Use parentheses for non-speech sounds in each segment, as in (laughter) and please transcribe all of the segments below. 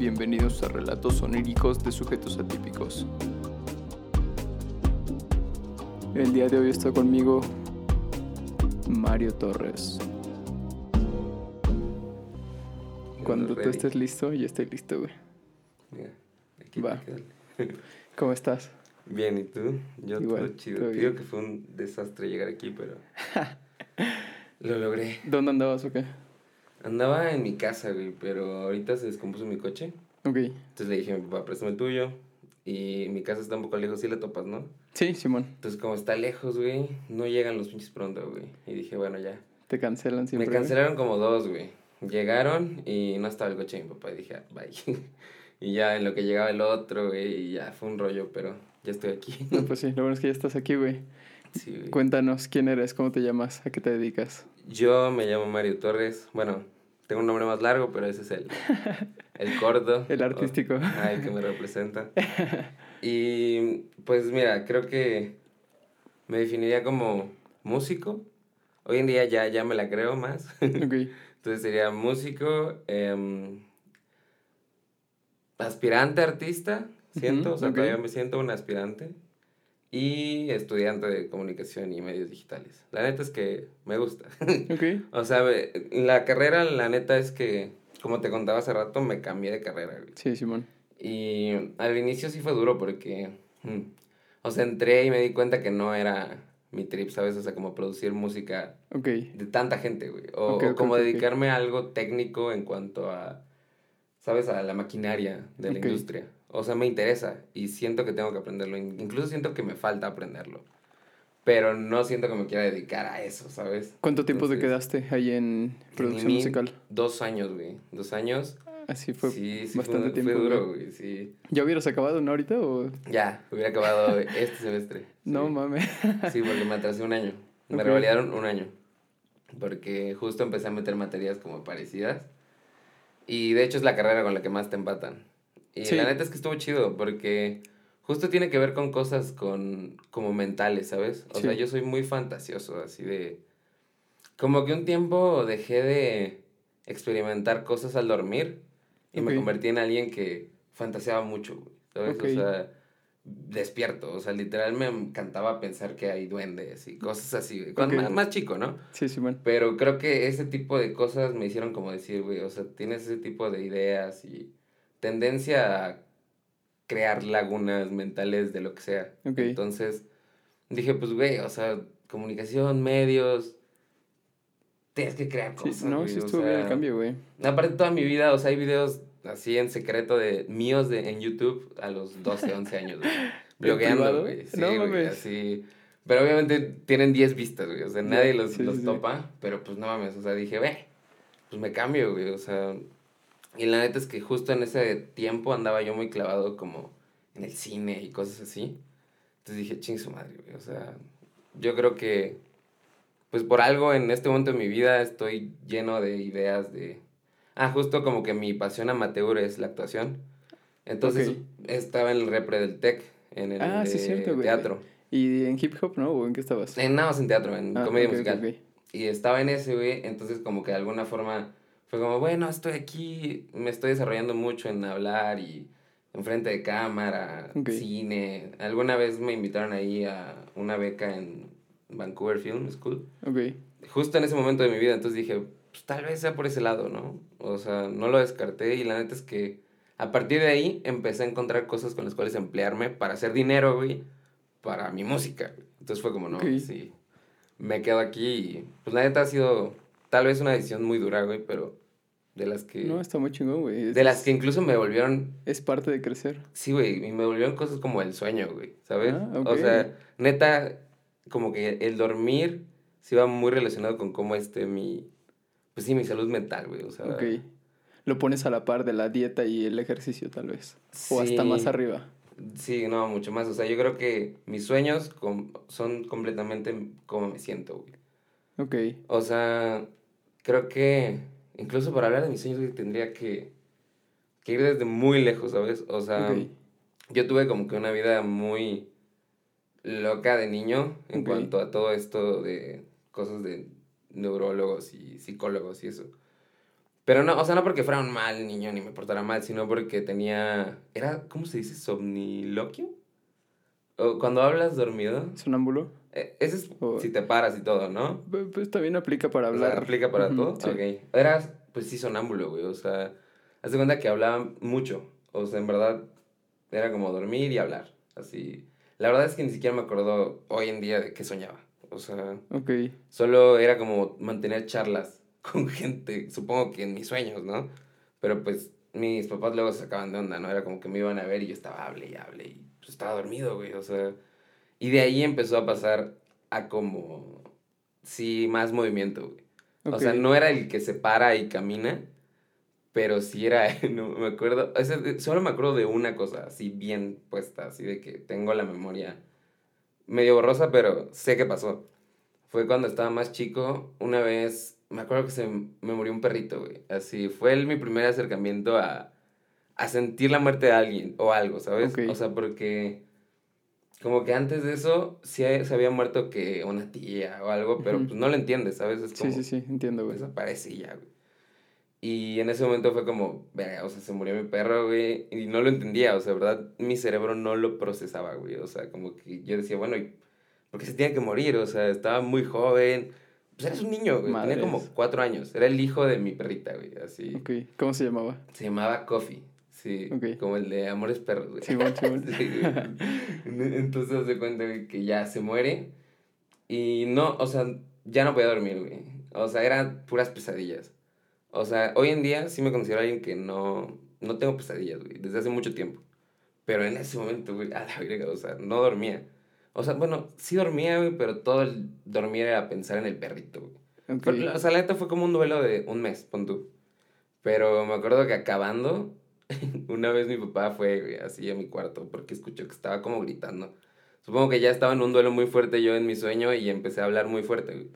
Bienvenidos a Relatos Oníricos de Sujetos Atípicos. El día de hoy está conmigo Mario Torres. Cuando tú estés listo, yo estoy listo, güey. Mira, aquí Va. (laughs) ¿Cómo estás? Bien, ¿y tú? Yo Igual, todo chido. todo que fue un desastre llegar aquí, pero (laughs) lo logré. ¿Dónde andabas o qué? Andaba en mi casa, güey, pero ahorita se descompuso mi coche. Ok. Entonces le dije a mi papá, préstame el tuyo. Y mi casa está un poco lejos, sí la topas, ¿no? Sí, Simón. Entonces como está lejos, güey, no llegan los pinches pronto, güey. Y dije, bueno, ya. Te cancelan siempre. Me cancelaron como dos, güey. Llegaron y no estaba el coche de mi papá. Y dije, ah, bye. (laughs) y ya en lo que llegaba el otro, güey, y ya fue un rollo, pero ya estoy aquí. No, pues sí, lo bueno es que ya estás aquí, güey. Sí, güey. Cuéntanos quién eres, cómo te llamas, a qué te dedicas. Yo me llamo Mario Torres. Bueno, tengo un nombre más largo, pero ese es el, (laughs) el corto. El artístico. O- ay, que me representa. (laughs) Y pues mira, creo que me definiría como músico. Hoy en día ya, ya me la creo más. (laughs) Ok. Entonces sería músico, em, aspirante artista, siento, o sea, todavía me siento un aspirante. Y estudiante de comunicación y medios digitales. La neta es que me gusta. (laughs) Ok. O sea, la carrera, la neta es que, como te contaba hace rato, me cambié de carrera, güey. Sí, Simón. Y al inicio sí fue duro porque, mm, o sea, entré y me di cuenta que no era mi trip, ¿sabes? O sea, como producir música de tanta gente, güey. O, como dedicarme a algo técnico en cuanto a, ¿sabes? A la maquinaria de la industria. O sea, me interesa y siento que tengo que aprenderlo. In- Incluso siento que me falta aprenderlo. Pero no siento que me quiera dedicar a eso, ¿sabes? ¿Cuánto tiempo te Entonces, quedaste ahí en producción mí, musical? Dos años, güey. Dos años. Así fue sí, sí, bastante fue, tiempo. fue duro, güey. sí. ¿Ya hubieras acabado, no ahorita o...? Ya, hubiera acabado este semestre. (laughs) No, sí. mames. Sí, porque me atrasé un año. Me Ok. revalidaron un año. Porque justo empecé a meter materias como parecidas. Y de hecho es la carrera con la que más te empatan. Y Sí. la neta es que estuvo chido porque justo tiene que ver con cosas con como mentales, ¿sabes? O Sí. sea, yo soy muy fantasioso, así de... Como que un tiempo dejé de experimentar cosas al dormir y me convertí en alguien que fantaseaba mucho, ¿sabes? O sea, despierto, o sea, literal me encantaba pensar que hay duendes y cosas así, güey. Cuando Ok. más, más chico, ¿no? Sí, Simón. Pero creo que ese tipo de cosas me hicieron como decir, güey, o sea, tienes ese tipo de ideas y tendencia a crear lagunas mentales de lo que sea. Entonces, dije, pues, güey, o sea, comunicación, medios, tienes que crear Sí, cosas. no, sí estuvo bien el cambio, güey. Aparte, toda mi vida, o sea, hay videos así en secreto de míos de, en YouTube a los 12, 11 (laughs) años, güey. Blogueando, güey. Sí, No güey, así. Pero obviamente tienen 10 vistas, güey. O sea, nadie los, sí, los sí. topa. Pero pues no mames, o sea, dije, ve, pues me cambio, güey. O sea, y la neta es que justo en ese tiempo andaba yo muy clavado como en el cine y cosas así. Entonces dije, ching su madre, güey. O sea, yo creo que, pues por algo en este momento de mi vida estoy lleno de ideas de... Ah, justo como que mi pasión amateur es la actuación. Entonces Ok. estaba en el repre del TEC, en el Ah, sí, de cierto, güey. teatro. ¿Y en hip hop, no? ¿O en qué estabas? En nada más en teatro, en Ah, comedia ok, ok, musical. ok. Y estaba en ese, güey, entonces como que de alguna forma fue como, bueno, estoy aquí, me estoy desarrollando mucho en hablar y enfrente de cámara, Ok. cine. Alguna vez me invitaron ahí a una beca en Vancouver Film School, Ok. justo en ese momento de mi vida, entonces dije, pues tal vez sea por ese lado, ¿no? O sea, no lo descarté y la neta es que a partir de ahí empecé a encontrar cosas con las cuales emplearme para hacer dinero, güey, para mi música. Entonces fue como, no, Ok. sí, me quedo aquí y pues la neta ha sido tal vez una decisión muy dura, güey, pero de las que... No, está muy chingón, güey. Es- de las que incluso me volvieron Es parte de crecer. Sí, güey, y me volvieron cosas como el sueño, güey, ¿sabes? Ah, O ok. sea, neta, como que el dormir sí va muy relacionado con cómo esté mi, pues sí, mi salud mental, güey, o sea. Ok. Lo pones a la par de la dieta y el ejercicio, tal vez. O hasta sí, más arriba. Sí, no, mucho más, o sea, yo creo que mis sueños com- son completamente como me siento, güey. Ok. O sea, creo que incluso para hablar de mis sueños, tendría que, que ir desde muy lejos, ¿sabes? O sea, yo tuve como que una vida muy loca de niño en cuanto a todo esto de cosas de neurólogos y psicólogos y eso. Pero no, o sea, no porque fuera un mal niño ni me portara mal, sino porque tenía. Era, ¿cómo se dice? ¿Somniloquio? O cuando hablas dormido. ¿Sonámbulo? Eh, ese es si te paras y todo, ¿no? Pues, también aplica para hablar. ¿Aplica para todo? Ok. Eras, pues sí, sonámbulo, güey. O sea, haz de cuenta que hablaba mucho. O sea, en verdad, era como dormir y hablar. Así. La verdad es que ni siquiera me acuerdo hoy en día de qué soñaba. O sea, Ok. solo era como mantener charlas (laughs) con gente, supongo que en mis sueños, ¿no? Pero pues mis papás luego se sacaban de onda, ¿no? Era como que me iban a ver y yo estaba hable y hable y pues estaba dormido, güey, o sea. Y de ahí empezó a pasar a como, sí, más movimiento, güey. O sea, no era el que se para y camina, pero sí era, (laughs) no me acuerdo, o sea, solo me acuerdo de una cosa, así bien puesta, así de que tengo la memoria medio borrosa, pero sé qué pasó. Fue cuando estaba más chico, una vez, me acuerdo que se me murió un perrito, güey. Así, fue el, mi primer acercamiento a, a sentir la muerte de alguien o algo, ¿sabes? O sea, porque como que antes de eso sí se había muerto que una tía o algo, pero pues no lo entiendes, ¿sabes? Es Sí, como, sí, sí, entiendo, güey. desaparece ya, güey. Y en ese momento fue como, verga, o sea, se murió mi perro, güey, y no lo entendía, o sea, ¿verdad? Mi cerebro no lo procesaba, güey, o sea, como que yo decía, bueno, ¿y por qué se tiene que morir? O sea, estaba muy joven, pues eres un niño, güey, Madres. tenía como cuatro años, era el hijo de mi perrita, güey, así. Ok. ¿Cómo se llamaba? Se llamaba Coffee, sí, Ok. como el de Amores Perros, güey. Simón, (laughs) Simón. Sí. Entonces se cuenta que ya se muere y no, o sea, ya no podía dormir, güey. O sea, eran puras pesadillas. O sea, hoy en día sí me considero alguien que no, no tengo pesadillas, güey, desde hace mucho tiempo. Pero en ese momento, güey, (laughs) a la verga, o sea, no dormía. O sea, bueno, sí dormía, güey, pero todo el dormir era pensar en el perrito, güey. Ok. Fue- o sea, la neta fue como un duelo de un mes, pon tú. Pero me acuerdo que acabando, (laughs) una vez mi papá fue así a mi cuarto porque escuchó que estaba como gritando. Supongo que ya estaba en un duelo muy fuerte yo en mi sueño y empecé a hablar muy fuerte, güey.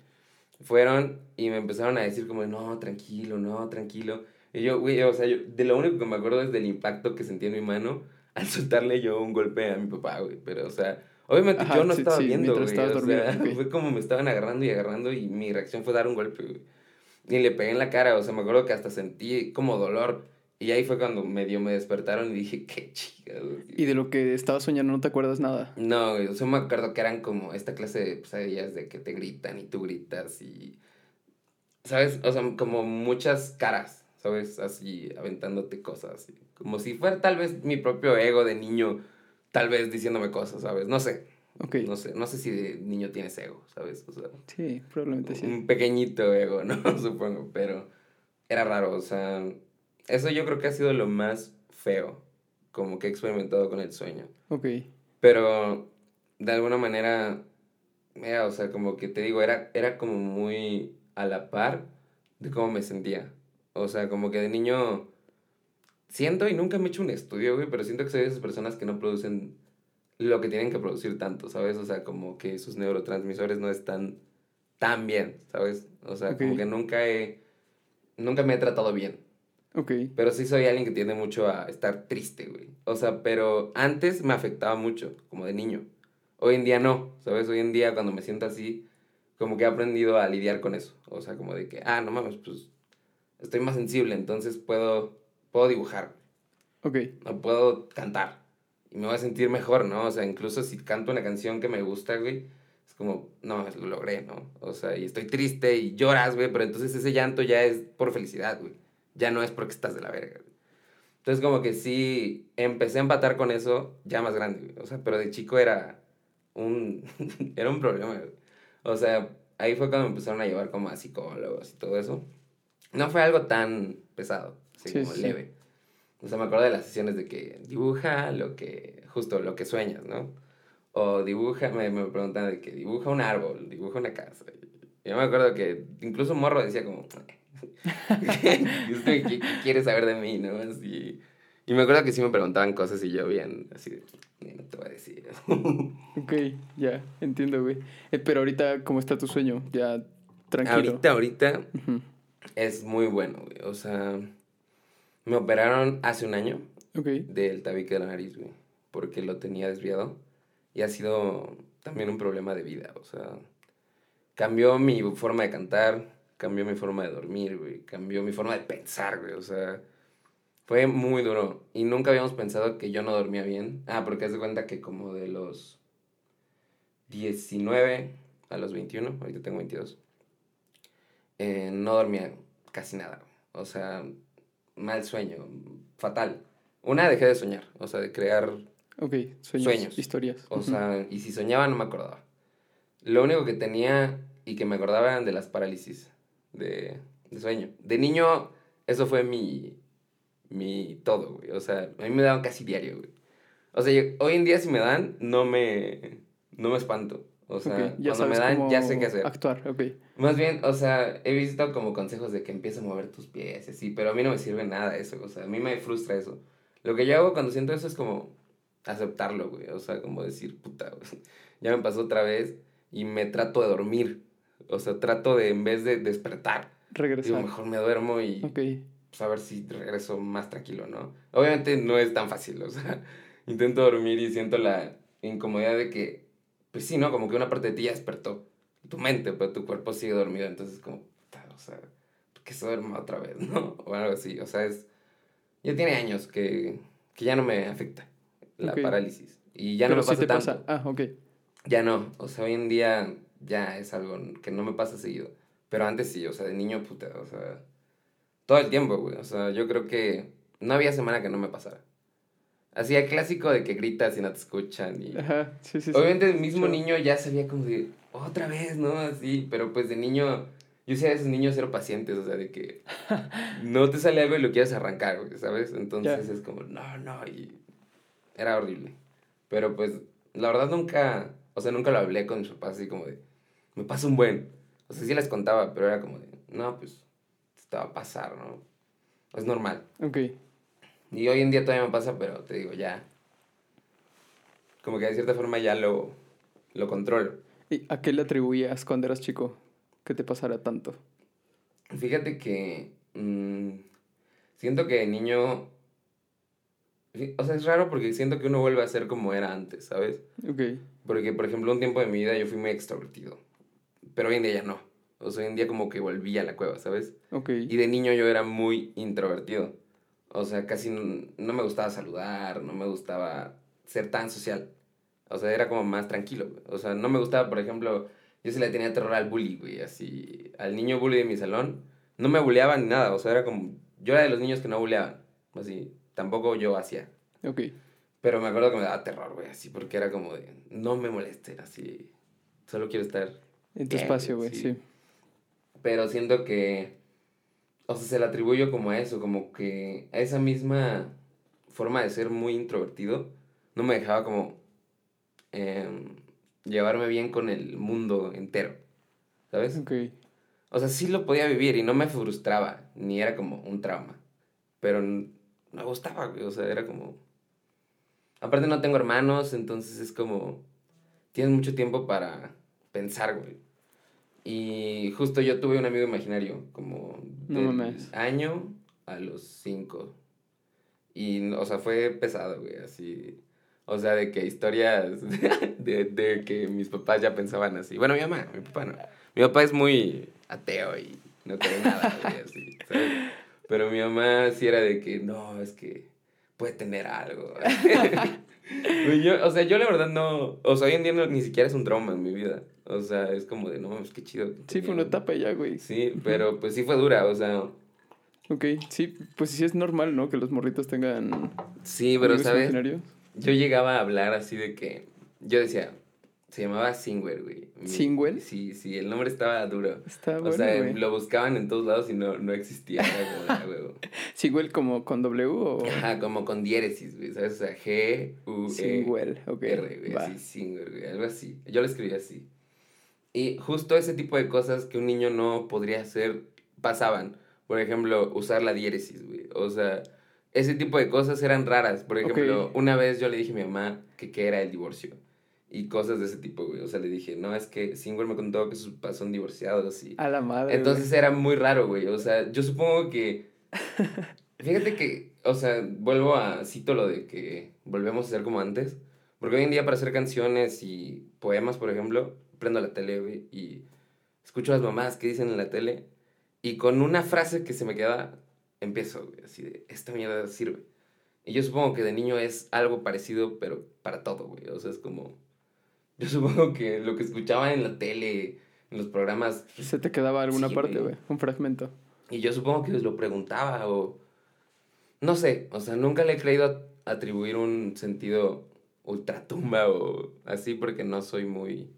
Fueron y me empezaron a decir como, no, tranquilo, no, tranquilo. Y yo, güey, o sea, yo, de lo único que me acuerdo es del impacto que sentí en mi mano (laughs) al soltarle yo un golpe a mi papá, güey. Pero, o sea, obviamente Ajá, yo no sí, estaba sí, viendo, güey. estabas O sea, dormido, ok. (laughs) fue como me estaban agarrando y agarrando y mi reacción fue dar un golpe, güey. Y le pegué en la cara, o sea, me acuerdo que hasta sentí como dolor. Y ahí fue cuando medio me despertaron y dije, qué chica. Y de lo que estabas soñando no te acuerdas nada. No, güey, o sea, me acuerdo que eran como esta clase de pesadillas de que te gritan y tú gritas y... ¿Sabes? O sea, como muchas caras, ¿sabes? Así, aventándote cosas. y Como si fuera tal vez mi propio ego de niño, tal vez diciéndome cosas, ¿sabes? No sé, Ok. no sé, no sé si de niño tienes ego, ¿sabes? O sea, Sí, probablemente sí. un pequeñito ego, (laughs) ¿no? Supongo, pero era raro, o sea, eso yo creo que ha sido lo más feo, como que he experimentado con el sueño. Ok. Pero de alguna manera, era, o sea, como que te digo, era, era como muy a la par de cómo me sentía. O sea, como que de niño siento, y nunca me he hecho un estudio, güey, pero siento que soy de esas personas que no producen lo que tienen que producir tanto, ¿sabes? O sea, como que sus neurotransmisores no están tan bien, ¿sabes? O sea, como que nunca he, nunca me he tratado bien. Ok. Pero sí soy alguien que tiende mucho a estar triste, güey. O sea, pero antes me afectaba mucho, como de niño. Hoy en día no, ¿sabes? Hoy en día cuando me siento así, como que he aprendido a lidiar con eso. O sea, como de que, ah, no mames, pues estoy más sensible, entonces puedo, puedo dibujar, Ok. no puedo cantar. Y me voy a sentir mejor, ¿no? O sea, incluso si canto una canción que me gusta, güey, es como, no lo logré, ¿no? O sea, y estoy triste y lloras, güey, pero entonces ese llanto ya es por felicidad, güey. Ya no es porque estás de la verga. Entonces como que sí, empecé a empatar con eso ya más grande. O sea, pero de chico era un, (laughs) era un problema. O sea, ahí fue cuando me empezaron a llevar como a psicólogos y todo eso. No fue algo tan pesado, así Sí, como sí. leve. O sea, me acuerdo de las sesiones de que dibuja lo que, justo lo que sueñas, ¿no? O dibuja, me, me preguntan de que dibuja un árbol, dibuja una casa. Yo me acuerdo que incluso un morro decía como, (laughs) ¿qué, qué quieres saber de mí, no? Así. Y me acuerdo que sí me preguntaban cosas y yo bien, así de, "Ni, no te voy a decir. (laughs) Ok, ya, entiendo, güey. Eh, pero ahorita, ¿cómo está tu sueño? Ya, tranquilo. ahorita, ahorita es muy bueno, güey. O sea, me operaron hace un año del tabique de la nariz, güey, porque lo tenía desviado y ha sido también un problema de vida, o sea, cambió mi forma de cantar, cambió mi forma de dormir, güey, cambió mi forma de pensar, güey, o sea, fue muy duro. Y nunca habíamos pensado que yo no dormía bien. Ah, porque haz de cuenta que como de los 19 a los 21, ahorita tengo 22, eh, no dormía casi nada. O sea, mal sueño, fatal. Una, dejé de soñar, o sea, de crear Ok, sueños, historias. O sea, y si soñaba no me acordaba. Lo único que tenía y que me acordaba eran de las parálisis de, de sueño. De niño, eso fue mi, mi todo, güey. O sea, a mí me daban casi diario, güey. O sea, hoy en día si me dan, no me, no me espanto. O sea, cuando me dan, ya sé qué hacer. Actuar, ok. Más bien, o sea, he visto como consejos de que empieces a mover tus pies, sí, pero a mí no me sirve nada eso, o sea, a mí me frustra eso. Lo que yo hago cuando siento eso es como aceptarlo, güey, o sea, como decir, puta, güey, (laughs) ya me pasó otra vez y me trato de dormir, o sea, trato de, en vez de despertar, regresar. Digo, mejor me duermo y pues, a ver si regreso más tranquilo, ¿no? Obviamente no es tan fácil, o sea, (laughs) intento dormir y siento la incomodidad de que pues sí, ¿no? Como que una parte de ti ya despertó. Tu mente, pero tu cuerpo sigue dormido. Entonces, como, o sea, ¿por qué se duerma otra vez, (laughs) no? O algo así. O sea, es. Ya tiene años que, que ya no me afecta la parálisis. Y ya no me pasa tanto. Ah, ok. Ya no. O sea, hoy en día ya es algo que no me pasa seguido. Pero antes sí, o sea, de niño, puta, o sea. Todo el tiempo, güey. O sea, yo creo que no había semana que no me pasara. Así el clásico de que gritas y no te escuchan. Y... Ajá, sí, sí. Obviamente el mismo niño ya sabía como de, otra vez, ¿no? Así, pero pues de niño, yo sé a esos niños ser pacientes, o sea, de que (laughs) no te sale algo y lo quieres arrancar, ¿sabes? Entonces es como, no, no, y era horrible. Pero pues, la verdad nunca, o sea, nunca lo hablé con mis papás así como de, me pasa un buen. O sea, sí les contaba, pero era como de, no, pues, te va a pasar, ¿no? Es normal. Ok. Y hoy en día todavía me pasa, pero te digo, ya. Como que de cierta forma ya lo, lo controlo. ¿Y a qué le atribuías cuando eras chico que te pasara tanto? Fíjate que. Mm, siento que de niño. O sea, es raro porque siento que uno vuelve a ser como era antes, ¿sabes? Ok. Porque, por ejemplo, un tiempo de mi vida yo fui muy extrovertido. Pero hoy en día ya no. O sea, hoy en día como que volví a la cueva, ¿sabes? Ok. Y de niño yo era muy introvertido. O sea, casi no me gustaba saludar, no me gustaba ser tan social. O sea, era como más tranquilo, O sea, no me gustaba, por ejemplo, yo se le tenía terror al bully, güey, así. Al niño bully de mi salón, no me bulleaban ni nada. O sea, era como. Yo era de los niños que no bulleaban. Así, tampoco yo hacía. Ok. Pero me acuerdo que me daba terror, güey, así, porque era como de. No me moleste, así. Solo quiero estar. En tu espacio, güey, sí. Pero siento que o sea, se le atribuyo como a eso, como que a esa misma forma de ser muy introvertido, no me dejaba como em, llevarme bien con el mundo entero, ¿sabes? Ok. O sea, sí lo podía vivir y no me frustraba, ni era como un trauma, pero no me gustaba, güey, o sea, era como... Aparte no tengo hermanos, entonces es como... Tienes mucho tiempo para pensar, güey. Y justo yo tuve un amigo imaginario, como del año a los cinco. Y, o sea, fue pesado, güey, así. O sea, de que historias (laughs) de, de, que mis papás ya pensaban así. Bueno, mi mamá, mi papá no. Mi papá es muy ateo y no cree nada, (laughs) güey, así, Pero mi mamá sí era de que, no, es que puede tener algo. (laughs) o sea, yo la verdad no, o sea, hoy en día ni siquiera es un trauma en mi vida. O sea, es como de, no mames, qué chido. Sí, fue una etapa ya, güey. Sí, pero pues sí fue dura, o sea. Ok, sí, pues sí es normal, ¿no? Que los morritos tengan... Sí, pero, ¿sabes? Yo llegaba a hablar así de que, yo decía, se llamaba Singwell, güey. ¿Singwell? Sí, sí, el nombre estaba duro. Estaba bueno, O sea, lo buscaban en todos lados y no, no existía. (laughs) ¿Singwell como con W o...? Ajá, como con diéresis, güey, ¿sabes? O sea, G, U, E... Singwell, ok. R, güey, así, Singwell, güey, algo así. Yo lo escribí así. Y justo ese tipo de cosas que un niño no podría hacer pasaban. Por ejemplo, usar la diéresis, güey. O sea, ese tipo de cosas eran raras. Por ejemplo, una vez yo le dije a mi mamá que qué era el divorcio. Y cosas de ese tipo, güey. O sea, le dije, no, es que Singwell me contó que sus papás son divorciados y... A la madre. Entonces era muy raro, güey. O sea, yo supongo que... (laughs) Fíjate que, o sea, vuelvo a... Cito lo de que volvemos a ser como antes. Porque hoy en día para hacer canciones y poemas, por ejemplo, prendo la tele, güey, y escucho a las mamás que dicen en la tele Y con una frase que se me queda, empiezo, güey, así de, esta mierda sirve. Y yo supongo que de niño es algo parecido, pero para todo, güey. O sea, es como... (laughs) Yo supongo que lo que escuchaba en la tele, en los programas... Se te quedaba alguna Sí, parte, güey. Un fragmento. Y yo supongo que lo preguntaba o... No sé, o sea, nunca le he creído atribuir un sentido ultratumba o así porque no soy muy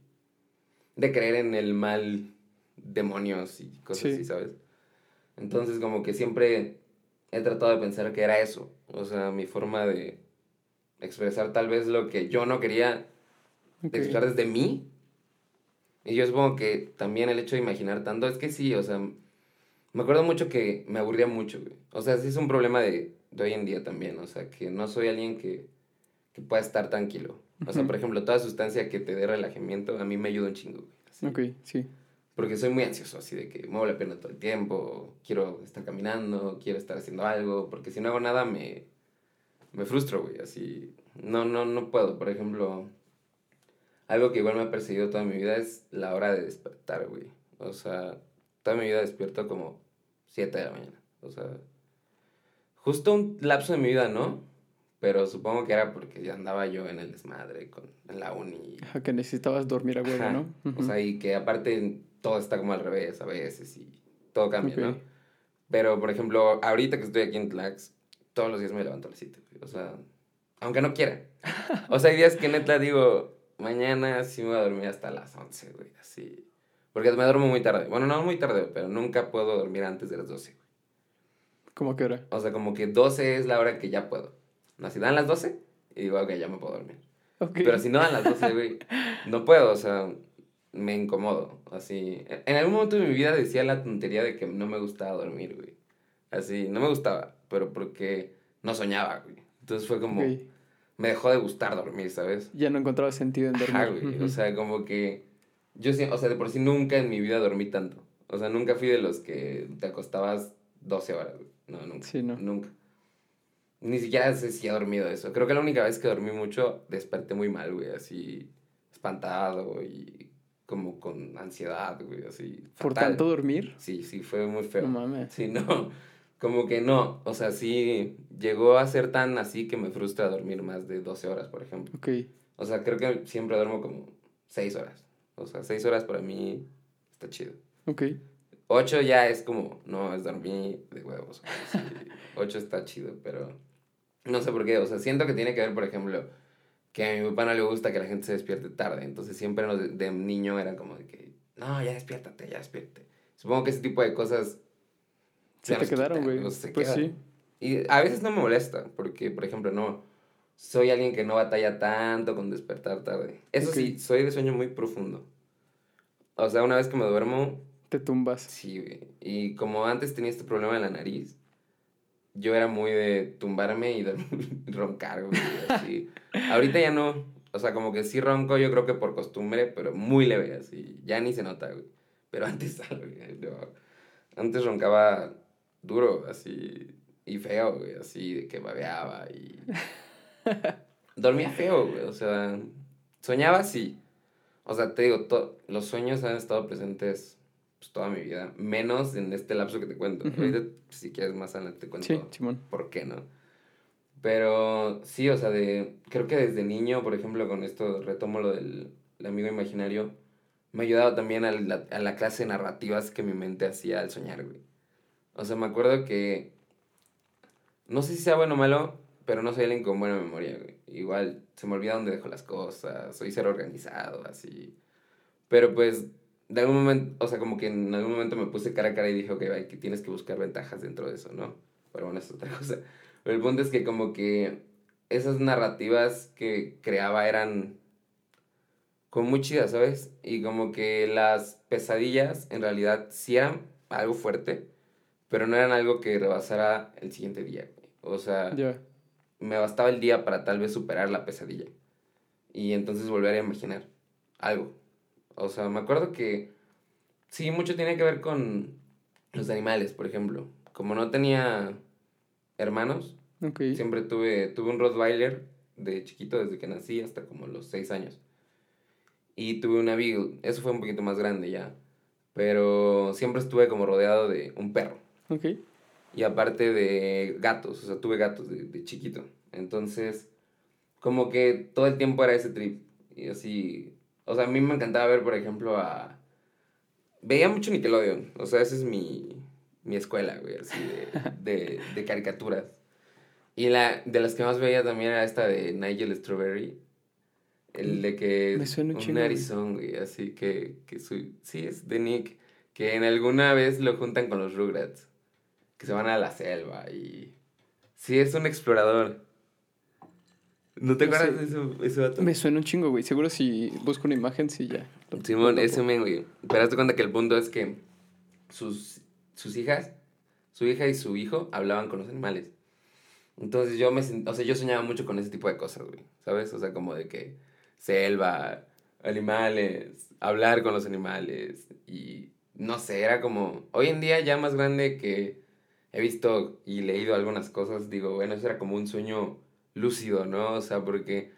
de creer en el mal, demonios y cosas Sí. así, ¿sabes? Entonces como que siempre he tratado de pensar que era eso, o sea, mi forma de expresar tal vez lo que yo no quería Ok. de expresar desde mí. Y yo supongo que también el hecho de imaginar tanto, es que sí, o sea, me acuerdo mucho que me aburría mucho, güey. O sea, sí es un problema de, de hoy en día también, o sea, que no soy alguien que, que pueda estar tranquilo. O sea, por ejemplo, toda sustancia que te dé relajamiento a mí me ayuda un chingo, güey. así. Ok, sí. Porque soy muy ansioso, así de que muevo la pierna todo el tiempo, quiero estar caminando, quiero estar haciendo algo, porque si no hago nada me, me frustro, güey, así. No, no, no puedo. Por ejemplo, algo que igual me ha perseguido toda mi vida es la hora de despertar, güey. O sea, toda mi vida despierto como 7 de la mañana. O sea, justo un lapso de mi vida, ¿no? Pero supongo que era porque ya andaba yo en el desmadre, con, en la uni. Ajá, que necesitabas dormir a huevo. ¿no? O Ujú. sea, y que aparte todo está como al revés a veces y todo cambia, Ok. ¿no? Pero, por ejemplo, ahorita que estoy aquí en Tlax, todos los días me levanto a las 7, güey. O sea, aunque no quiera. O sea, hay días que neta digo, mañana sí me voy a dormir hasta las 11, güey, así. Porque me duermo muy tarde. Bueno, no muy tarde, pero nunca puedo dormir antes de las 12, güey. ¿Cómo que hora? O sea, como que 12 es la hora que ya puedo. No, si dan las 12, y digo, ok, ya me puedo dormir. Pero si no dan las 12, güey, (laughs) no puedo, o sea, me incomodo, así. En algún momento de mi vida decía la tontería de que no me gustaba dormir, güey. Así, no me gustaba, pero porque no soñaba, güey. Entonces fue como, me dejó de gustar dormir, ¿sabes? Ya no encontraba sentido en dormir. Ajá, güey. O sea, como que yo, sí- o sea, de por sí nunca en mi vida dormí tanto. O sea, nunca fui de los que te acostabas 12 horas, güey. No, nunca. Sí, no. Nunca. Ni siquiera sé si he dormido eso. Creo que la única vez que dormí mucho, desperté muy mal, güey. Así, espantado y como con ansiedad, güey. Así. ¿Por fatal. tanto dormir? Sí, sí, fue muy feo. No mames. Sí, no. Como que no. O sea, sí llegó a ser tan así que me frustra dormir más de 12 horas, por ejemplo. Ok. O sea, creo que siempre duermo como 6 horas. O sea, 6 horas para mí está chido. Ok. 8 ya es como, no, es dormir de huevos. 8 (laughs) está chido, pero no sé por qué. O sea, siento que tiene que ver, por ejemplo, que a mi papá no le gusta que la gente se despierte tarde. Entonces siempre nos- de, niño era como de que, no, ya despiértate, ya despiértate. Supongo que ese tipo de cosas... Se te quedaron, güey. Pues quedan. sí. Y a veces no me molesta, porque, por ejemplo, no soy alguien que no batalla tanto con despertar tarde. Eso sí, Ok. soy de sueño muy profundo. O sea, una vez que me duermo, Te tumbas. sí, güey. Y como antes tenía este problema en la nariz, yo era muy de tumbarme y (laughs) de roncar, güey. Así. Ahorita ya no. O sea, como que sí ronco, yo creo que por costumbre, pero muy leve, así. Ya ni se nota, güey. Pero antes, (laughs) güey, antes roncaba duro, así. Y feo, güey, así, de que babeaba y... (laughs) Dormía feo, güey, o sea, soñaba así. O sea, te digo, los sueños han estado presentes pues, toda mi vida, menos en este lapso que te cuento. Ujú. Ahorita, si quieres más adelante, te cuento Sí, por qué no. Pero sí, o sea, de, creo que desde niño, por ejemplo, con esto retomo lo del el amigo imaginario, me ha ayudado también a la, a la clase de narrativas que mi mente hacía al soñar, güey. O sea, me acuerdo que, no sé si sea bueno o malo, pero no soy alguien con buena memoria, güey. Igual se me olvida dónde dejo las cosas, soy ser organizado, así. Pero pues, de algún momento, o sea, como que en algún momento me puse cara a cara y dije, ok, bye, que tienes que buscar ventajas dentro de eso, ¿no? Pero bueno, es otra (laughs) cosa. Pero el punto es que como que esas narrativas que creaba eran como muy chidas, ¿sabes? Y como que las pesadillas en realidad sí eran algo fuerte, pero no eran algo que rebasara el siguiente día. O sea, me bastaba el día para tal vez superar la pesadilla. Y entonces volver a imaginar algo. O sea, me acuerdo que sí, mucho tiene que ver con los animales, por ejemplo. Como no tenía hermanos, Ok. siempre tuve, tuve un Rottweiler de chiquito desde que nací hasta como los seis años. Y tuve una Beagle, eso fue un poquito más grande ya. pero siempre estuve como rodeado de un perro. Ok. Y aparte de gatos, o sea, tuve gatos de, de chiquito. Entonces, como que todo el tiempo era ese trip. Y así, o sea, a mí me encantaba ver, por ejemplo, a... Veía mucho Nickelodeon, o sea, esa es mi, mi escuela, güey, así de, (laughs) de, de caricaturas. Y la de las que más veía también era esta de Nigel Strawberry. El de que... Me suena un chingo, narizón, güey, así que, que su, sí, es de Nick. Que en alguna vez lo juntan con los Rugrats. Que se van a la selva y... Sí, es un explorador. ¿No te No acuerdas de ese, ese vato? Me suena un chingo, güey. Seguro si busco una imagen, sí, ya. Simón, ese men, güey. Pero hazte cuenta que el punto es que sus, sus hijas, su hija y su hijo hablaban con los animales. Entonces yo me o sea, yo soñaba mucho con ese tipo de cosas, güey. ¿Sabes? O sea, como de que selva, animales, hablar con los animales. Y no sé, era como. Hoy en día, ya más grande que he visto y leído algunas cosas, digo, bueno, eso era como un sueño lúcido, ¿no? O sea, porque.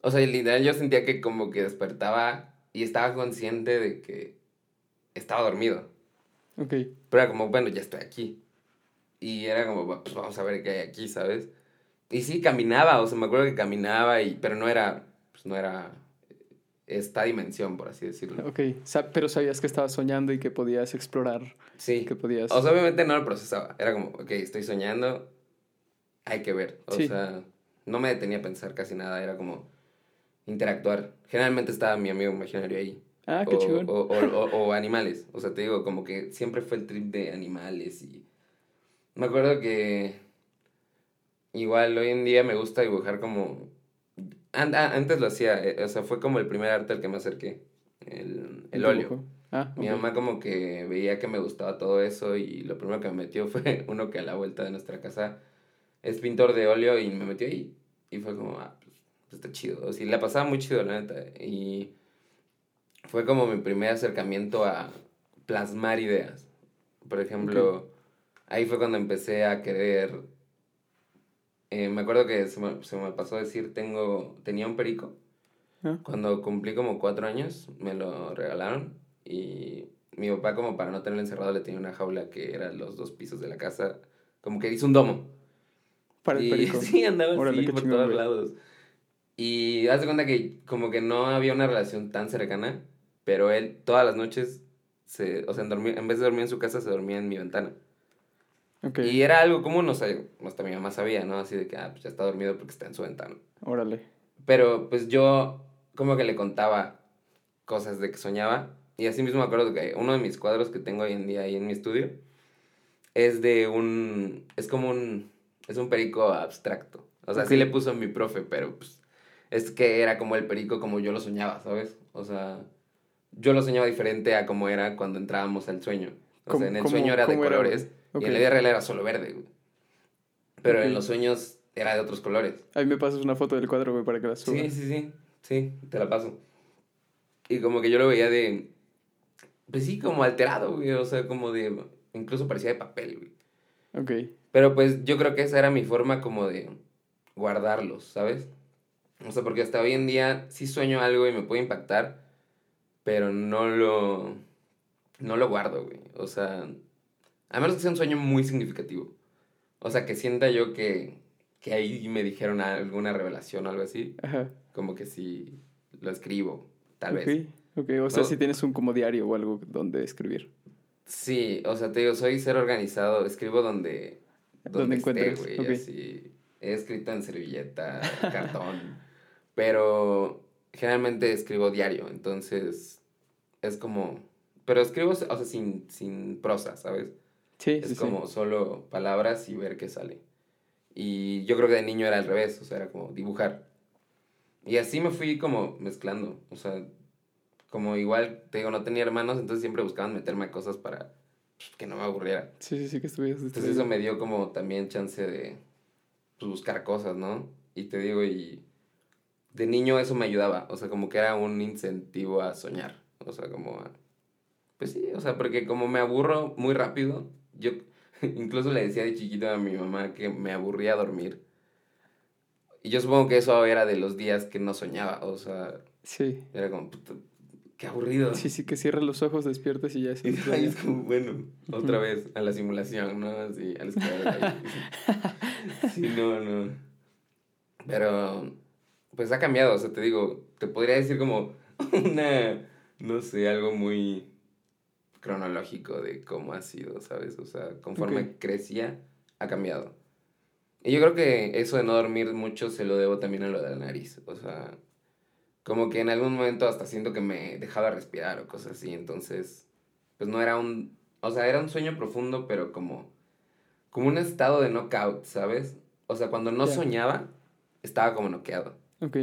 O sea, literal, yo sentía que como que despertaba y estaba consciente de que estaba dormido. Ok. Pero era como, bueno, ya estoy aquí. Y era como, "Va, pues vamos a ver qué hay aquí, ¿sabes? Y sí, caminaba, o sea, me acuerdo que caminaba, y, pero no era, pues no era esta dimensión, por así decirlo. Ok. Pero sabías que estabas soñando y que podías explorar, Sí. que podías... O sea, obviamente no lo procesaba. Era como, ok, estoy soñando, hay que ver. O Sí. sea, no me detenía a pensar casi nada, era como interactuar. Generalmente estaba mi amigo imaginario ahí. ah, qué o, chingón. O, o- animales. O sea, te digo, como que siempre fue el trip de animales y... Me acuerdo que... Igual hoy en día me gusta dibujar como... ah, antes lo hacía, eh, o sea, fue como el primer arte al que me acerqué. El, el óleo. Ah, Mi mamá como que veía que me gustaba todo eso y lo primero que me metió fue (laughs) uno que a la vuelta de nuestra casa es pintor de óleo y me metió ahí. Y fue como, ah, pues, pues está chido. O sea, la pasaba muy chido, la neta. Y fue como mi primer acercamiento a plasmar ideas. Por ejemplo, ahí fue cuando empecé a querer... eh, me acuerdo que se me, se me pasó a decir, tengo, tenía un perico. Ah, Cuando cumplí como cuatro años, me lo regalaron y mi papá como para no tenerlo encerrado le tenía una jaula que era los dos pisos de la casa, como que hizo un domo. Para el perico. (laughs) sí, andaba Órale, así por chingón, todos güey. lados. Y haz de cuenta que como que no había una relación tan cercana, pero él todas las noches, se, o sea, en, dormir- en vez de dormir en su casa, se dormía en mi ventana. Ok. Y era algo común, o sea, hasta mi mamá sabía, ¿no? Así de que, ah, pues ya está dormido porque está en su ventana. Órale. Pero pues yo como que le contaba cosas de que soñaba. Y así mismo me acuerdo que uno de mis cuadros que tengo hoy en día ahí en mi estudio es de un... Es como un... Es un perico abstracto. O sea, sí le puso mi profe, pero pues es que era como el perico como yo lo soñaba, ¿sabes? O sea, yo lo soñaba diferente a como era cuando entrábamos al sueño. O ¿Cómo- sea, en el sueño era de era, colores y en la vida real era solo verde, güey. Pero Ok. en los sueños era de otros colores. Ahí me pasas una foto del cuadro, güey, para que la suba. Sí, sí, sí. Sí, te la paso. Y como que yo lo veía de. Pues sí, como alterado, güey. O sea, como de. Incluso parecía de papel, güey. Ok. Pero pues yo creo que esa era mi forma como de guardarlos, ¿sabes? O sea, porque hasta hoy en día sí sueño algo y me puede impactar, pero no lo. No lo guardo, güey. O sea, a menos que sea un sueño muy significativo. O sea, que sienta yo que, que ahí me dijeron alguna revelación o algo así. Ajá. Como que si lo escribo, tal Ok, vez. Ok, o sea, No. si tienes un como diario o algo donde escribir. Sí, o sea, te digo, soy ser organizado, escribo donde, Donde esté, encuentres, güey, ok. así. He escrito en servilleta, (laughs) cartón, pero generalmente escribo diario, entonces es como, pero escribo, o sea, sin, sin prosa, ¿sabes? Sí, Es sí, sí. como solo palabras y ver qué sale. Y yo creo que de niño era al revés, o sea, era como dibujar. Y así me fui como mezclando, o sea, como igual, te digo, no tenía hermanos, entonces siempre buscaban meterme a cosas para que no me aburriera. Sí, sí, sí, que estuvieras Entonces eso me dio como también chance de pues, buscar cosas, ¿no? Y te digo, y de niño eso me ayudaba, o sea, como que era un incentivo a soñar, o sea, como a... Pues sí, o sea, porque como me aburro muy rápido, yo (laughs) incluso le decía de chiquito a mi mamá que me aburría dormir. Y yo supongo que eso era de los días que no soñaba, o sea, Sí. era como, qué aburrido. Sí, sí, que cierras los ojos, despiertas y ya es. (laughs) Y ahí es como, bueno, otra vez a la simulación, ¿no? Así, al escalar ahí. (laughs) Sí, no, no. Pero, pues ha cambiado, o sea, te digo, te podría decir como una, no sé, algo muy cronológico de cómo ha sido, ¿sabes? O sea, conforme crecía, ha cambiado. Y yo creo que eso de no dormir mucho se lo debo también a lo de la nariz, o sea, como que en algún momento hasta siento que me dejaba respirar o cosas así, entonces, pues no era un, o sea, era un sueño profundo, pero como, como un estado de knockout, ¿sabes? O sea, cuando no soñaba, estaba como noqueado. Ok.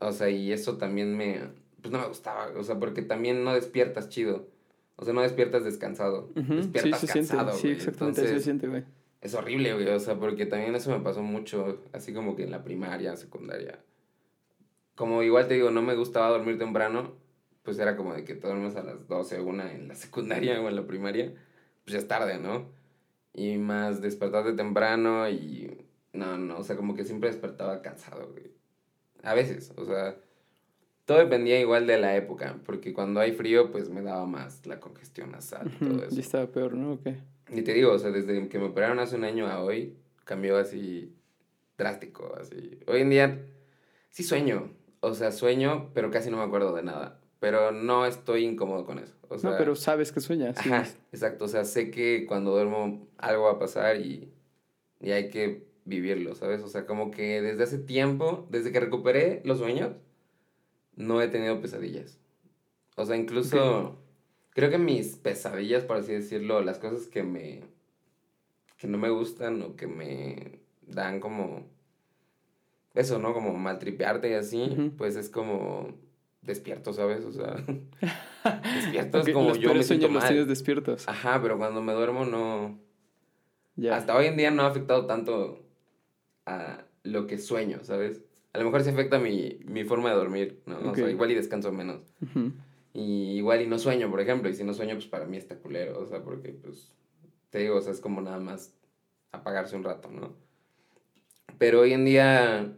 O sea, y eso también me, pues no me gustaba, o sea, porque también no despiertas chido. O sea, no despiertas descansado, Sí, despiertas se siente. cansado, Sí, güey. exactamente, así se Entonces, siente, güey. es horrible, güey, o sea, porque también eso me pasó mucho, así como que en la primaria, secundaria. Como igual te digo, no me gustaba dormir temprano, pues era como de que te duermes a las 12, una en la (laughs) secundaria o en la primaria, pues ya es tarde, ¿no? Y más despertarte temprano y... No, no, o sea, como que siempre despertaba cansado, güey. A veces, o sea, todo dependía igual de la época, porque cuando hay frío, pues me daba más la congestión nasal y todo eso. Ya estaba peor, ¿no? Ok. Y te digo, o sea, desde que me operaron hace un año a hoy, cambió así drástico, así. Hoy en día sí sueño, o sea, sueño, pero casi no me acuerdo de nada. Pero no estoy incómodo con eso. O sea, no, pero sabes que sueñas. sí. Ajá, exacto, o sea, sé que cuando duermo algo va a pasar y, y hay que vivirlo, ¿sabes? O sea, como que desde hace tiempo, desde que recuperé los sueños, no he tenido pesadillas. O sea, incluso creo que mis pesadillas, por así decirlo, las cosas que me que no me gustan o que me dan como eso, ¿no? Como maltripearte y así, Ujú. pues es como despierto, ¿sabes? O sea, (laughs) despierto Ok, es como los yo me siento sueños los mal. tienes despiertos. Ajá, pero cuando me duermo no... Ya. Hasta hoy en día no ha afectado tanto a lo que sueño, ¿sabes? A lo mejor sí afecta mi, mi forma de dormir, ¿no? O sea, igual y descanso menos. Ujú. Y igual y no sueño, por ejemplo. Y si no sueño, pues para mí está culero, o sea, porque pues... Te digo, o sea, es como nada más apagarse un rato, ¿no? Pero hoy en día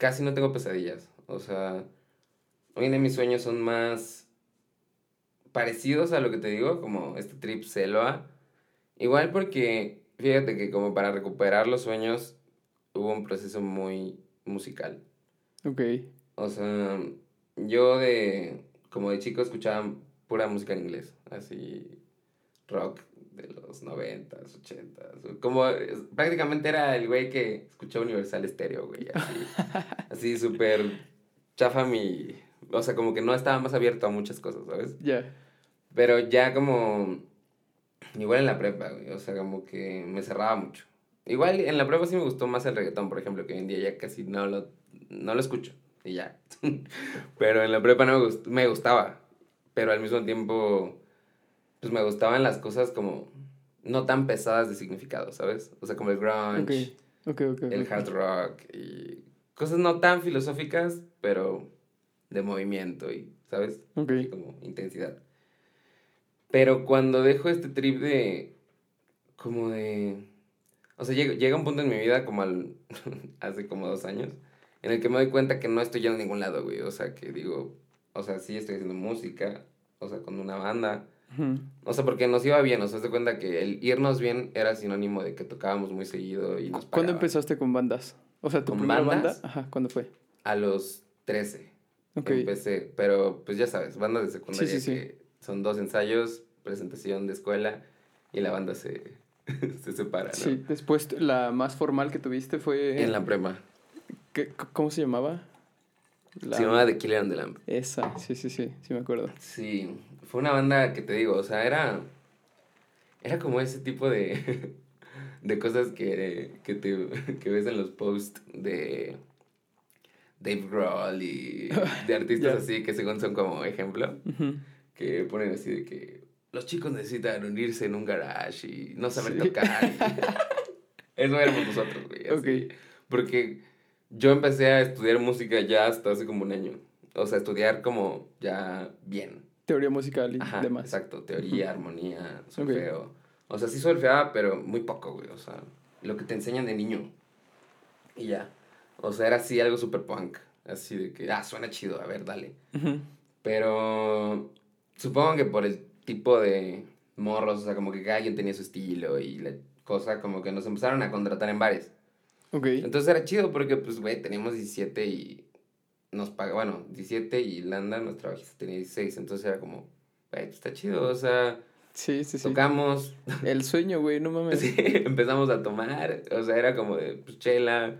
casi no tengo pesadillas. O sea, hoy en día mis sueños son más parecidos a lo que te digo, como este trip Celoa. Igual porque, fíjate que como para recuperar los sueños hubo un proceso muy musical. Ok. O sea, yo de, como de chico escuchaba pura música en inglés, así, rock los noventas, ochentas, como eh, prácticamente era el güey que escuchaba Universal Stereo, güey, así, (laughs) así súper chafa mi, o sea, como que no estaba más abierto a muchas cosas, ¿sabes? Ya. Pero ya como, igual en la prepa, güey, o sea, como que me cerraba mucho. Igual en la prepa sí me gustó más el reggaetón, por ejemplo, que hoy en día ya casi no lo, no lo escucho y ya. (laughs) pero en la prepa no me, gust- me gustaba, pero al mismo tiempo, pues me gustaban las cosas como no tan pesadas de significado, ¿sabes? O sea, como el grunge, el hard rock y cosas no tan filosóficas, pero de movimiento y, ¿sabes? Como intensidad. Pero cuando dejo este trip de, como de, o sea, llega, llega un punto en mi vida como al, (laughs) hace como dos años, en el que me doy cuenta que no estoy yendo a ningún lado, güey. O sea, que digo, o sea, sí estoy haciendo música, o sea, con una banda. O sea, porque nos iba bien, o sea, te cuenta que el irnos bien era sinónimo de que tocábamos muy seguido y nos ¿Cuándo pagaban. empezaste con bandas? O sea, tu ¿Con primera bandas? banda. Ajá, ¿cuándo fue? A los 13. Ok. Empecé, pero pues ya sabes, bandas de secundaria Sí, sí, sí. que son dos ensayos, presentación de escuela y la banda se, (laughs) se separa, ¿no? Sí, después la más formal que tuviste fue... En la prepa. ¿qué- ¿Cómo se llamaba? La- Se llamaba The Killer and the Lamb. Esa, sí, sí, sí, sí me acuerdo. Sí, fue una banda que te digo, o sea, era, era como ese tipo de, (laughs) de cosas que, que, te, que ves en los posts de Dave Grohl y (laughs) de artistas así que según son como ejemplo. Que ponen así de que los chicos necesitan unirse en un garage y no saber Sí. tocar. (laughs) Eso éramos nosotros, güey. así. Ok. Porque yo empecé a estudiar música ya hasta hace como un año. O sea, estudiar como ya bien. Teoría musical y Ajá, demás. exacto. Teoría, armonía, solfeo. O sea, sí solfeaba, pero muy poco, güey. O sea, lo que te enseñan de niño. Y ya. O sea, era así algo súper punk. Así de que, ah, suena chido, a ver, dale. Ujú. Pero supongo que por el tipo de morros, o sea, como que cada quien tenía su estilo y la cosa, como que nos empezaron a contratar en bares. Ok. Entonces era chido porque, pues, güey, teníamos 17 y nos paga, bueno, 17 y Landa, nuestra bajista, tenía 16. Entonces era como, güey, pues está chido, o sea, Sí, sí, sí. tocamos, El sueño, güey, no mames. (laughs) sí, empezamos a tomar, o sea, era como de, pues, chela,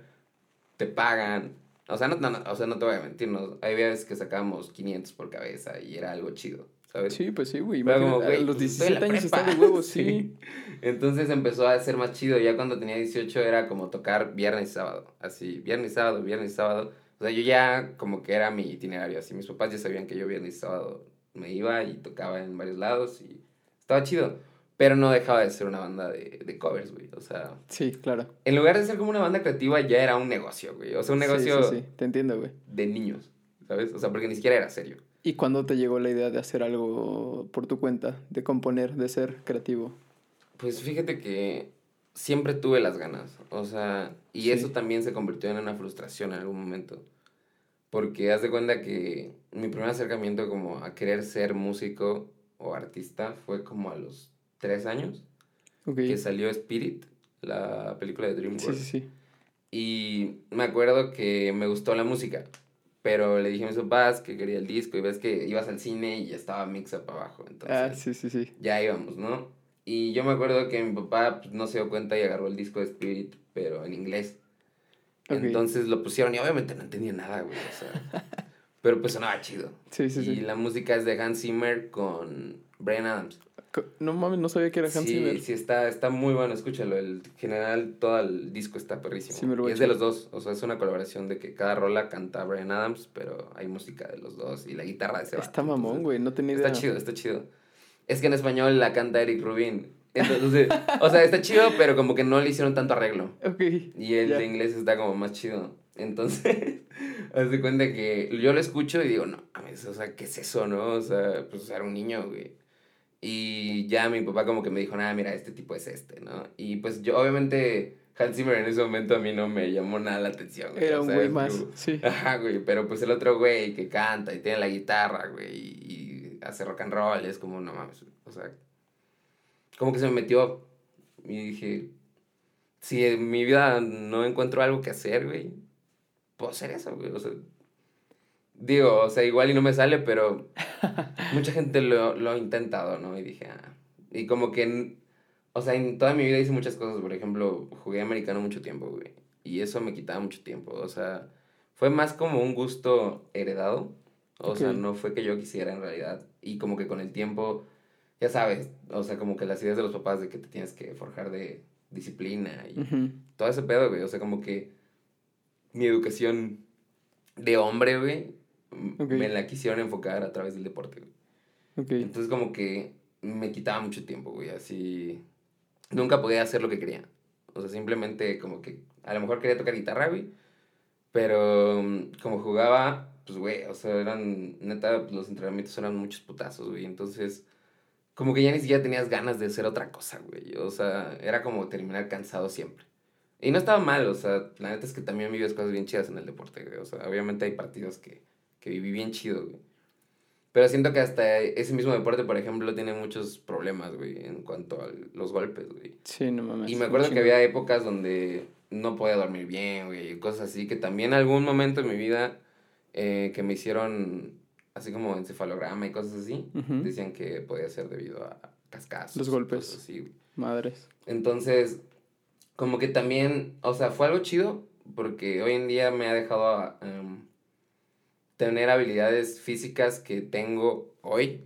te pagan. O sea, no, no, no, o sea, no te voy a mentir, no, hay veces que sacábamos 500 por cabeza y era algo chido, ¿sabes? Sí, pues sí, güey. Pero como, imagínate, güey, a los pues, estoy en 17 la años está de huevos, (laughs) sí. Entonces empezó a ser más chido. Ya cuando tenía 18 era como tocar viernes y sábado. Así, viernes y sábado, viernes y sábado. O sea, yo ya como que era mi itinerario. Así, mis papás ya sabían que yo viernes y sábado me iba y tocaba en varios lados y estaba chido. Pero no dejaba de ser una banda de, de covers, güey. O sea, Sí, claro. en lugar de ser como una banda creativa, ya era un negocio, güey. O sea, un Sí, negocio Sí, sí, te entiendo, güey. de niños, ¿sabes? O sea, porque ni siquiera era serio. ¿Y cuándo te llegó la idea de hacer algo por tu cuenta? De componer, de ser creativo. Pues fíjate que siempre tuve las ganas, o sea, y Sí. eso también se convirtió en una frustración en algún momento. Porque haz de cuenta que mi primer acercamiento como a querer ser músico o artista fue como a los tres años, Ok. que salió Spirit, la película de Sí, DreamWorks. sí, sí. Y me acuerdo que me gustó la música, pero le dije a mis papás que quería el disco y ves que ibas al cine y estaba mix up abajo, entonces Ah, sí, sí, sí. ya íbamos, ¿no? Y yo me acuerdo que mi papá pues, no se dio cuenta y agarró el disco de Spirit, pero en inglés. Entonces lo pusieron y obviamente no entendía nada, güey, o sea, (laughs) pero pues sonaba chido. Sí, sí, y sí. la música es de Hans Zimmer con Brian Adams. No mames, no sabía que era Hans sí, Zimmer. sí, está, está muy bueno, escúchalo. El general, todo el disco está perrísimo. Sí, y es de los dos, o sea, es una colaboración de que cada rola canta Brian Adams, pero hay música de los dos y la guitarra de ese Está vato, mamón, güey, no tenía idea. Está chido, está chido. Es que en español la canta Eric Rubin. Entonces, o sea, está chido, pero como que no le hicieron tanto arreglo. Ok. Y el de inglés está como más chido. Entonces, (laughs) haz de cuenta que yo lo escucho y digo, no, mames, o sea, ¿qué es eso, no? O sea, pues era un niño, güey. Y ya mi papá como que me dijo, nada, mira, este tipo es este, ¿no? Y pues yo, obviamente, Hans Zimmer en ese momento a mí no me llamó nada la atención. güey, Era un güey más, sí. (laughs) Ajá, güey, pero pues el otro güey que canta y tiene la guitarra, güey, y hace rock and roll, es como, no mames, o sea, como que se me metió y dije, si en mi vida no encuentro algo que hacer, güey, puedo hacer eso, güey, o sea, digo, o sea, igual y no me sale, pero (laughs) mucha gente lo, lo ha intentado, ¿no? Y dije, ah, y como que, o sea, en toda mi vida hice muchas cosas, por ejemplo, jugué americano mucho tiempo, güey, y eso me quitaba mucho tiempo, o sea, fue más como un gusto heredado, o sea, Ok. no fue que yo quisiera en realidad, y como que con el tiempo, ya sabes, o sea, como que las ideas de los papás de que te tienes que forjar de disciplina y Ujú. todo ese pedo, güey. O sea, como que mi educación de hombre, güey, m- Ok. me la quisieron enfocar a través del deporte, güey. Ok. Entonces, como que me quitaba mucho tiempo, güey. Así. Nunca podía hacer lo que quería. O sea, simplemente como que a lo mejor quería tocar guitarra, güey. Pero mm, como jugaba, pues, güey, o sea, eran, neta, los entrenamientos eran muchos putazos, güey. Entonces, como que ya ni siquiera tenías ganas de hacer otra cosa, güey. O sea, era como terminar cansado siempre. Y no estaba mal, o sea, la neta es que también vives cosas bien chidas en el deporte, güey. O sea, obviamente hay partidos que, que viví bien chido, güey. Pero siento que hasta ese mismo deporte, por ejemplo, tiene muchos problemas, güey, en cuanto a los golpes, güey. Sí, no mames. Y me acuerdo que había épocas donde no podía dormir bien, güey, y cosas así, que también algún momento en mi vida eh, que me hicieron así como encefalograma y cosas así, decían que podía ser debido a cascazos. Los golpes. cosas así, güey. Madres. Entonces, como que también, o sea, fue algo chido porque hoy en día me ha dejado em, tener habilidades físicas que tengo hoy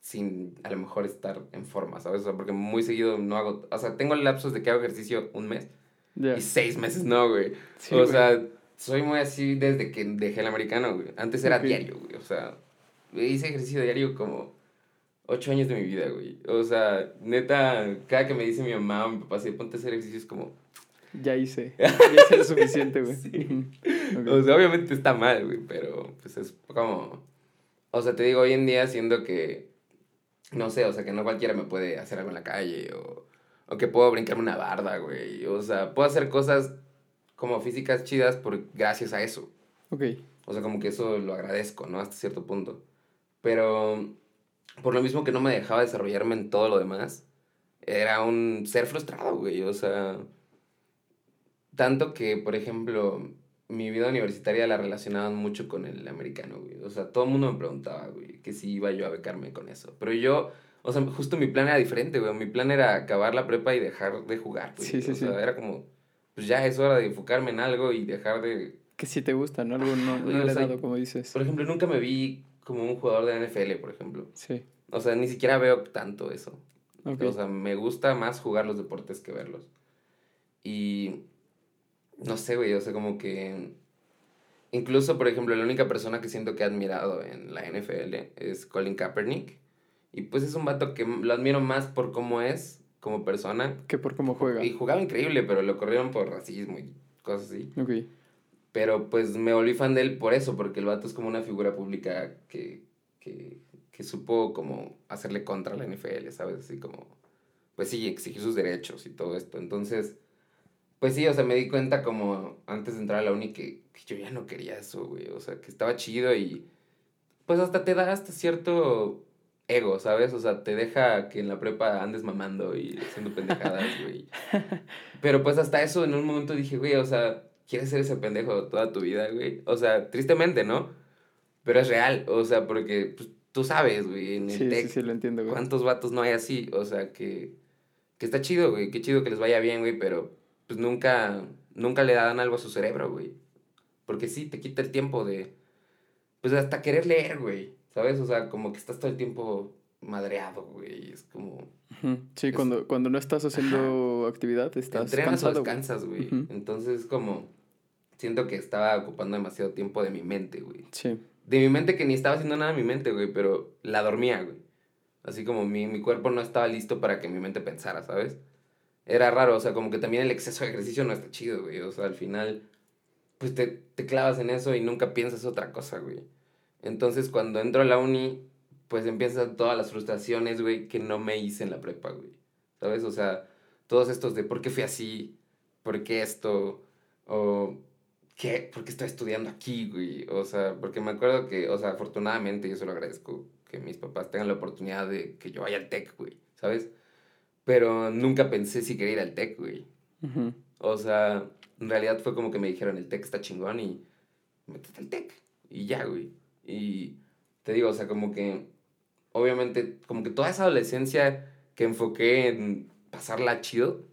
sin a lo mejor estar en forma, ¿sabes? O sea, porque muy seguido no hago, o sea, tengo lapsos de que hago ejercicio un mes Ya. y seis meses no, güey. Sí, o güey. sea, soy muy así desde que dejé el americano, güey. Antes era diario, güey. O sea, hice ejercicio diario como ocho años de mi vida, güey. O sea, neta, cada que me dice mi mamá o mi papá, si ponte a hacer ejercicio, es como... Ya hice. (laughs) Ya hice lo suficiente, güey. Sí. O sea, obviamente está mal, güey, pero pues es como... O sea, te digo, hoy en día siendo que... No sé, o sea, que no cualquiera me puede hacer algo en la calle o... O que puedo brincarme una barda, güey. O sea, puedo hacer cosas como físicas chidas por gracias a eso. Ok. O sea, como que eso lo agradezco, ¿no? Hasta cierto punto. Pero por lo mismo que no me dejaba desarrollarme en todo lo demás, era un ser frustrado, güey. O sea, tanto que, por ejemplo, mi vida universitaria la relacionaban mucho con el americano, güey. O sea, todo el mundo me preguntaba, güey, que si iba yo a becarme con eso. Pero yo, o sea, justo mi plan era diferente, güey. Mi plan era acabar la prepa y dejar de jugar, güey. Sí, sí, o sea, sí. era como, pues ya es hora de enfocarme en algo y dejar de... Que sí te gusta, ¿no? Algo no, no le he dado, como dices. Por ejemplo, nunca me vi como un jugador de NFL, por ejemplo. Sí. O sea, ni siquiera veo tanto eso. Ok. O sea, me gusta más jugar los deportes que verlos. Y no sé, güey, o sea, como que incluso, por ejemplo, la única persona que siento que he admirado en la NFL es Colin Kaepernick. Y pues es un vato que lo admiro más por cómo es como persona. que por cómo juega. Y jugaba increíble, pero lo corrieron por racismo y cosas así. Ok. Pero pues me volví fan de él por eso, porque el vato es como una figura pública que, que, que supo como hacerle contra la NFL, ¿sabes? Así como, pues sí, exigir sus derechos y todo esto. Entonces, pues sí, o sea, me di cuenta como antes de entrar a la uni que, que yo ya no quería eso, güey. O sea, que estaba chido y pues hasta te da hasta cierto ego, ¿sabes? O sea, te deja que en la prepa andes mamando y haciendo pendejadas, güey. (laughs) Pero pues hasta eso en un momento dije, güey, o sea, ¿quieres ser ese pendejo toda tu vida, güey? O sea, tristemente, ¿no? Pero es real, o sea, porque pues, tú sabes, güey, en el Sí, tech, sí, sí, lo entiendo, güey. ¿cuántos vatos no hay así? O sea, que, que está chido, güey, qué chido que les vaya bien, güey, pero pues nunca, nunca le dan algo a su cerebro, güey. Porque sí, te quita el tiempo de, pues hasta querer leer, güey, ¿sabes? O sea, como que estás todo el tiempo madreado, güey, es como... Sí, Es- cuando, cuando no estás haciendo actividad, estás entrenas cansado. o descansas, güey. Ujú. Entonces, como, siento que estaba ocupando demasiado tiempo de mi mente, güey. Sí. De mi mente que ni estaba haciendo nada en mi mente, güey, pero la dormía, güey. Así como mi, mi cuerpo no estaba listo para que mi mente pensara, ¿sabes? Era raro, o sea, como que también el exceso de ejercicio no está chido, güey. O sea, al final, pues te, te clavas en eso y nunca piensas otra cosa, güey. Entonces, cuando entro a la uni, pues empiezan todas las frustraciones, güey, que no me hice en la prepa, güey. ¿Sabes? O sea, todos estos de por qué fui así, por qué esto, o qué, por qué estoy estudiando aquí, güey. O sea, porque me acuerdo que, o sea, afortunadamente, yo se lo agradezco, que mis papás tengan la oportunidad de que yo vaya al TEC, güey, ¿sabes? Pero nunca pensé si quería ir al TEC, güey. O sea, en realidad fue como que me dijeron, el TEC está chingón y métete al TEC. Y ya, güey. Y te digo, o sea, como que, obviamente, como que toda esa adolescencia que enfoqué en pasarla chido,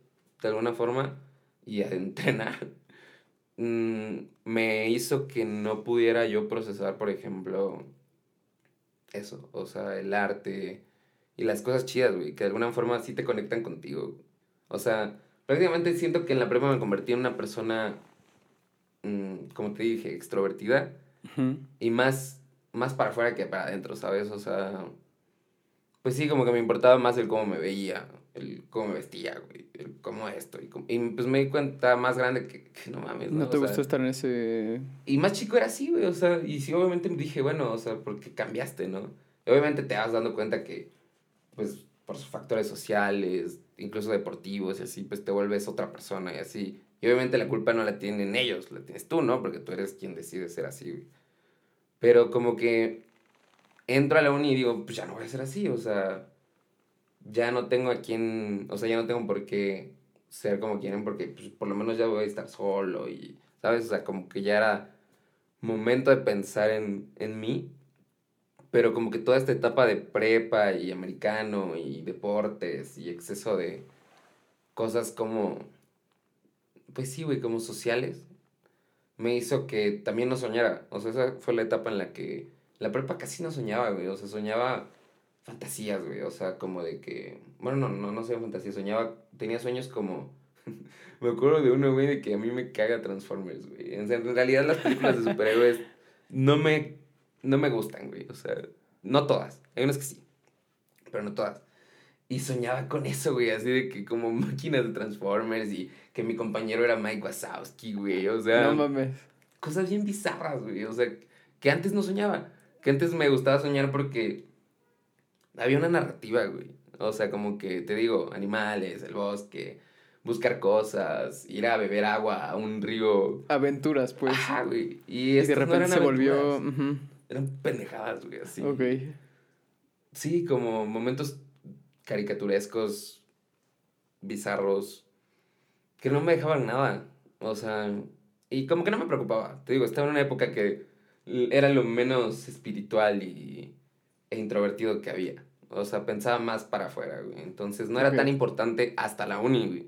de alguna forma, y a (laughs) entrenar, mm, me hizo que no pudiera yo procesar, por ejemplo, eso, o sea, el arte y las cosas chidas, güey, que de alguna forma sí te conectan contigo. O sea, prácticamente siento que en la prepa me convertí en una persona, mm, como te dije, extrovertida y más, más para afuera que para adentro, ¿sabes? O sea, pues sí, como que me importaba más el cómo me veía, el cómo me vestía, güey, el cómo esto. Y, cómo- y pues me di cuenta más grande que, que no mames, ¿no? No te O sea, gustó estar en ese... y más chico era así, güey, o sea, y sí, obviamente me dije, bueno, o sea, porque cambiaste, ¿no? Y obviamente te vas dando cuenta que, pues, por sus factores sociales, incluso deportivos y así, pues te vuelves otra persona y así. Y obviamente la culpa no la tienen ellos, la tienes tú, ¿no? Porque tú eres quien decide ser así, güey. Pero como que entro a la uni y digo, pues ya no voy a ser así, o sea, ya no tengo a quien, o sea, ya no tengo por qué ser como quieren, porque pues, por lo menos ya voy a estar solo y, ¿sabes? O sea, como que ya era momento de pensar en, en mí, pero como que toda esta etapa de prepa y americano y deportes y exceso de cosas como, pues sí, güey, como sociales, me hizo que también no soñara. O sea, esa fue la etapa en la que la prepa casi no soñaba, güey. O sea, soñaba fantasías, güey. O sea, como de que, bueno, no, no, no sé fantasías, soñaba, tenía sueños como... (laughs) me acuerdo de uno, güey, de que a mí me caga Transformers, güey. En realidad las películas de superhéroes no me, no me gustan, güey. O sea, no todas. Hay unas que sí, pero no todas. Y soñaba con eso, güey, así de que como (laughs) máquinas de Transformers y que mi compañero era Mike Wazowski, güey. O sea, No mames. cosas bien bizarras, güey. O sea, que antes no soñaba. Que antes me gustaba soñar porque había una narrativa, güey. O sea, como que, te digo, animales, el bosque, buscar cosas, ir a beber agua a un río. Aventuras, pues. Ajá, güey. Y, y de no repente se volvió... Eran pendejadas, güey, así. Ok. sí, como momentos caricaturescos, bizarros, que no me dejaban nada. O sea, y como que no me preocupaba. Te digo, estaba en una época que era lo menos espiritual y, e introvertido que había. O sea, pensaba más para afuera, güey. Entonces no era tan importante hasta la uni, güey.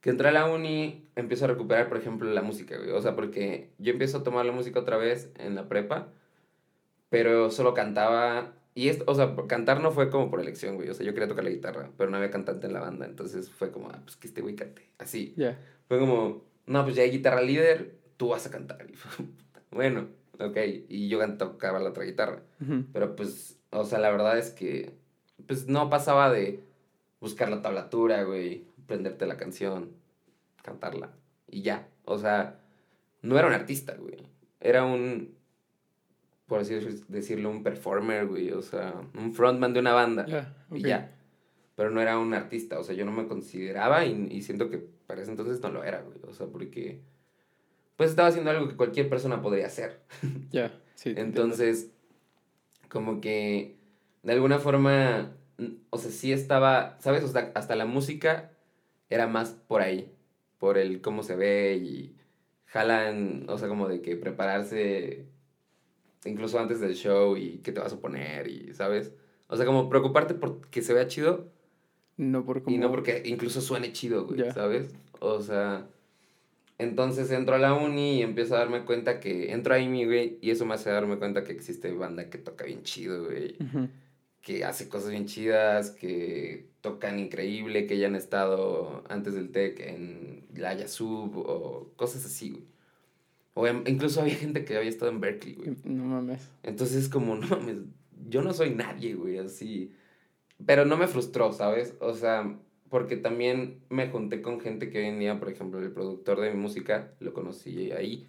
Que entré a la uni, empiezo a recuperar, por ejemplo, la música, güey. O sea, porque yo empiezo a tomar la música otra vez en la prepa, pero solo cantaba. Y esto, o sea, cantar no fue como por elección, güey. O sea, yo quería tocar la guitarra, pero no había cantante en la banda. Entonces fue como, ah, pues que este güey cante. Así. Fue como, no, pues ya hay guitarra líder, tú vas a cantar. (laughs) Y fue, bueno, ok. Y yo tocaba la otra guitarra. Pero pues, o sea, la verdad es que, pues no pasaba de buscar la tablatura, güey, prenderte la canción, cantarla y ya. O sea, no era un artista, güey. Era un, por así decirlo, un performer, güey. O sea, un frontman de una banda. Y ya. Pero no era un artista. O sea, yo no me consideraba y, y siento que para ese entonces no lo era, güey. O sea, porque pues estaba haciendo algo que cualquier persona podría hacer. (laughs) Ya, sí. Entonces, como que de alguna forma, o sea, sí estaba, ¿sabes? O sea, hasta la música era más por ahí, por el cómo se ve y jalan, o sea, como de que prepararse incluso antes del show y qué te vas a poner y, ¿sabes? O sea, como preocuparte por que se vea chido. No por Y no porque incluso suene chido, güey, ¿sabes? O sea, entonces entro a la uni y empiezo a darme cuenta que entro ahí, mi güey, y eso me hace darme cuenta que existe banda que toca bien chido, güey. Que hace cosas bien chidas, que tocan increíble, que ya han estado antes del TEC en la Yasub o cosas así, güey. O incluso había gente que había estado en Berkeley, güey. No mames. Entonces, como, no mames, yo no soy nadie, güey, así. Pero no me frustró, ¿sabes? O sea, porque también me junté con gente que hoy en día, por ejemplo, el productor de mi música, lo conocí ahí.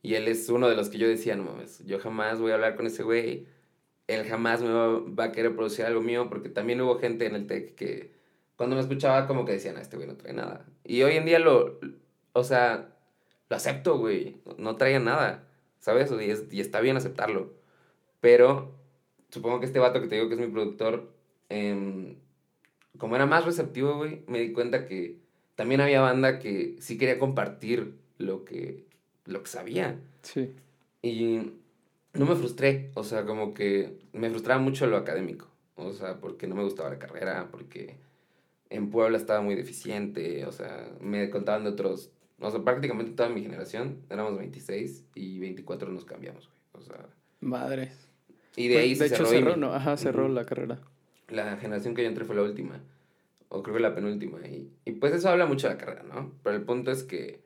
Y él es uno de los que yo decía, no mames, yo jamás voy a hablar con ese güey. Él jamás me va, a querer producir algo mío, porque también hubo gente en el tech que cuando me escuchaba como que decían, este güey no trae nada. Y hoy en día lo, o sea, lo acepto, güey. No traía nada, ¿sabes? Y, y está bien aceptarlo. Pero supongo que este vato que te digo que es mi productor, eh, como era más receptivo, güey, me di cuenta que también había banda que sí quería compartir lo que, lo que sabía. Sí. Y no me frustré, o sea, como que me frustraba mucho lo académico, o sea, porque no me gustaba la carrera, porque en Puebla estaba muy deficiente, o sea, me contaban de otros, o sea, prácticamente toda mi generación, éramos 26 y 24 nos cambiamos, güey, o sea. Madre. Y de ahí se de hecho cerró, ¿no? Ajá, cerró la carrera la generación que yo entré fue la última, o creo que la penúltima, y, y pues eso habla mucho de la carrera, ¿no? Pero el punto es que,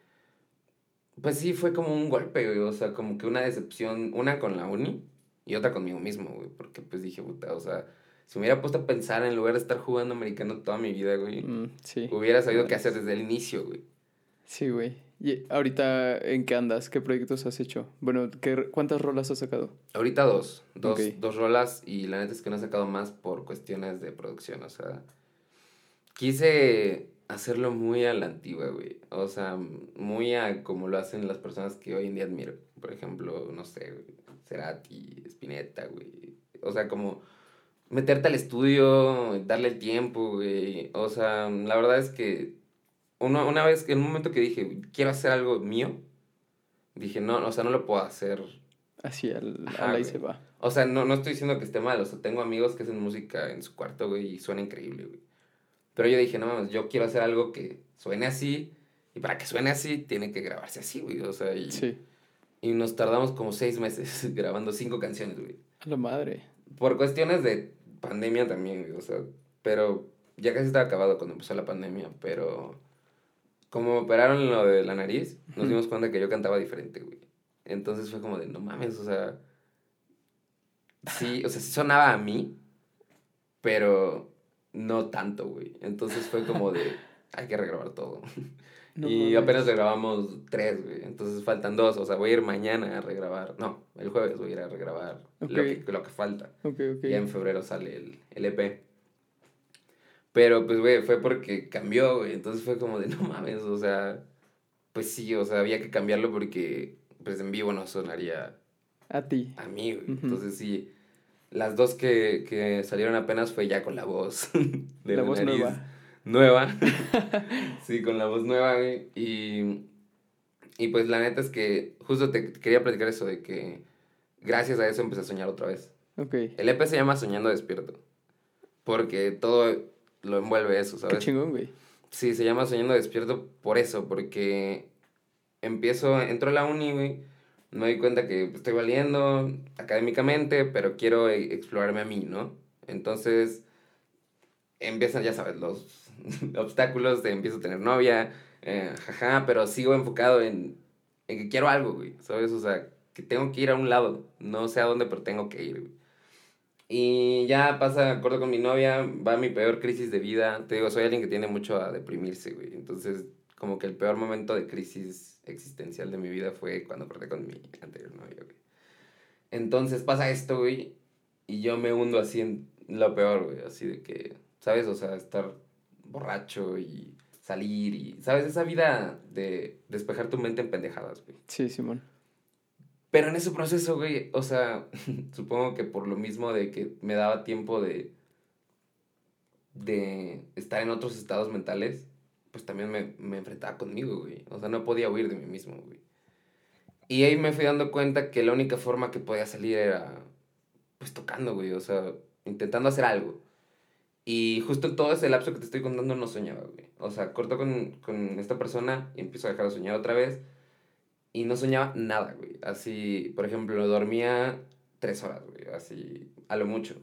pues sí, fue como un golpe, güey, o sea, como que una decepción, una con la uni y otra conmigo mismo, güey, porque pues dije, puta, o sea, si me hubiera puesto a pensar en lugar de estar jugando americano toda mi vida, güey, mm, sí. hubiera sabido qué hacer desde el inicio, güey. Sí, güey. ¿Y ahorita en qué andas? ¿Qué proyectos has hecho? Bueno, ¿qué, ¿cuántas rolas has sacado? Ahorita dos. Dos, dos rolas y la neta es que no he sacado más por cuestiones de producción. O sea, quise hacerlo muy a la antigua, güey. O sea, muy a como lo hacen las personas que hoy en día admiro. Por ejemplo, no sé, Cerati, Spinetta, güey. O sea, como meterte al estudio, darle el tiempo, güey. O sea, la verdad es que una, una vez, en un momento que dije, quiero hacer algo mío, dije, no, o sea, no lo puedo hacer. Así, al, ahí se va. O sea, no, no estoy diciendo que esté mal, o sea, tengo amigos que hacen música en su cuarto, güey, y suena increíble, güey. Pero yo dije, no, yo quiero hacer algo que suene así, y para que suene así, tiene que grabarse así, güey, o sea, y... Sí. Y nos tardamos como seis meses (laughs) grabando cinco canciones, güey. A la madre. Por cuestiones de pandemia también, güey, o sea, pero ya casi estaba acabado cuando empezó la pandemia, pero como operaron lo de la nariz, nos dimos cuenta que yo cantaba diferente, güey. Entonces fue como de, no mames, o sea, sí, o sea, sí sonaba a mí, pero no tanto, güey. Entonces fue como de, hay que regrabar todo. (laughs) y apenas regrabamos tres, güey. Entonces faltan dos, o sea, voy a ir mañana a regrabar. No, el jueves voy a ir a regrabar lo, que, lo que falta. Okay, okay. Ya en febrero sale el, el EP. Pero pues, güey, fue porque cambió, güey. Entonces fue como de, no mames, o sea, pues sí, o sea, había que cambiarlo porque, pues en vivo no sonaría. A ti. A mí, güey. Entonces sí, Las dos que, que salieron apenas fue ya con la voz. (laughs) De la, voz nueva. Nueva. (laughs) sí, con la voz nueva, güey. Y, y pues la neta es que justo te quería platicar eso de que gracias a eso empecé a soñar otra vez. Ok. El EP se llama Soñando Despierto. Porque todo lo envuelve eso, ¿sabes? Qué chingón, güey. Sí, se llama Soñando Despierto por eso, porque empiezo, entro a la uni, güey, me doy cuenta que estoy valiendo académicamente, pero quiero e, explorarme a mí, ¿no? Entonces, empiezan, ya sabes, los (laughs) obstáculos de empiezo a tener novia, eh, jaja, pero sigo enfocado en, en que quiero algo, güey, ¿sabes? O sea, que tengo que ir a un lado, no sé a dónde, pero tengo que ir, güey. Y ya pasa, acuerdo con mi novia, va mi peor crisis de vida. Te digo, soy alguien que tiene mucho a deprimirse, güey. Entonces, como que el peor momento de crisis existencial de mi vida fue cuando corté con mi anterior novia, güey. Entonces pasa esto, güey, y yo me hundo así en lo peor, güey. Así de que, ¿sabes? O sea, estar borracho y salir y, ¿sabes? Esa vida de despejar tu mente en pendejadas, güey. Sí, Simón. Pero en ese proceso, güey, o sea, (laughs) supongo que por lo mismo de que me daba tiempo de, de estar en otros estados mentales, pues también me, me enfrentaba conmigo, güey. O sea, no podía huir de mí mismo, güey. Y ahí me fui dando cuenta que la única forma que podía salir era, pues, tocando, güey. O sea, intentando hacer algo. Y justo todo ese lapso que te estoy contando no soñaba, güey. O sea, corto con, con esta persona y empiezo a dejar de soñar otra vez y no soñaba nada, güey. Así, por ejemplo, dormía tres horas, güey, así, a lo mucho.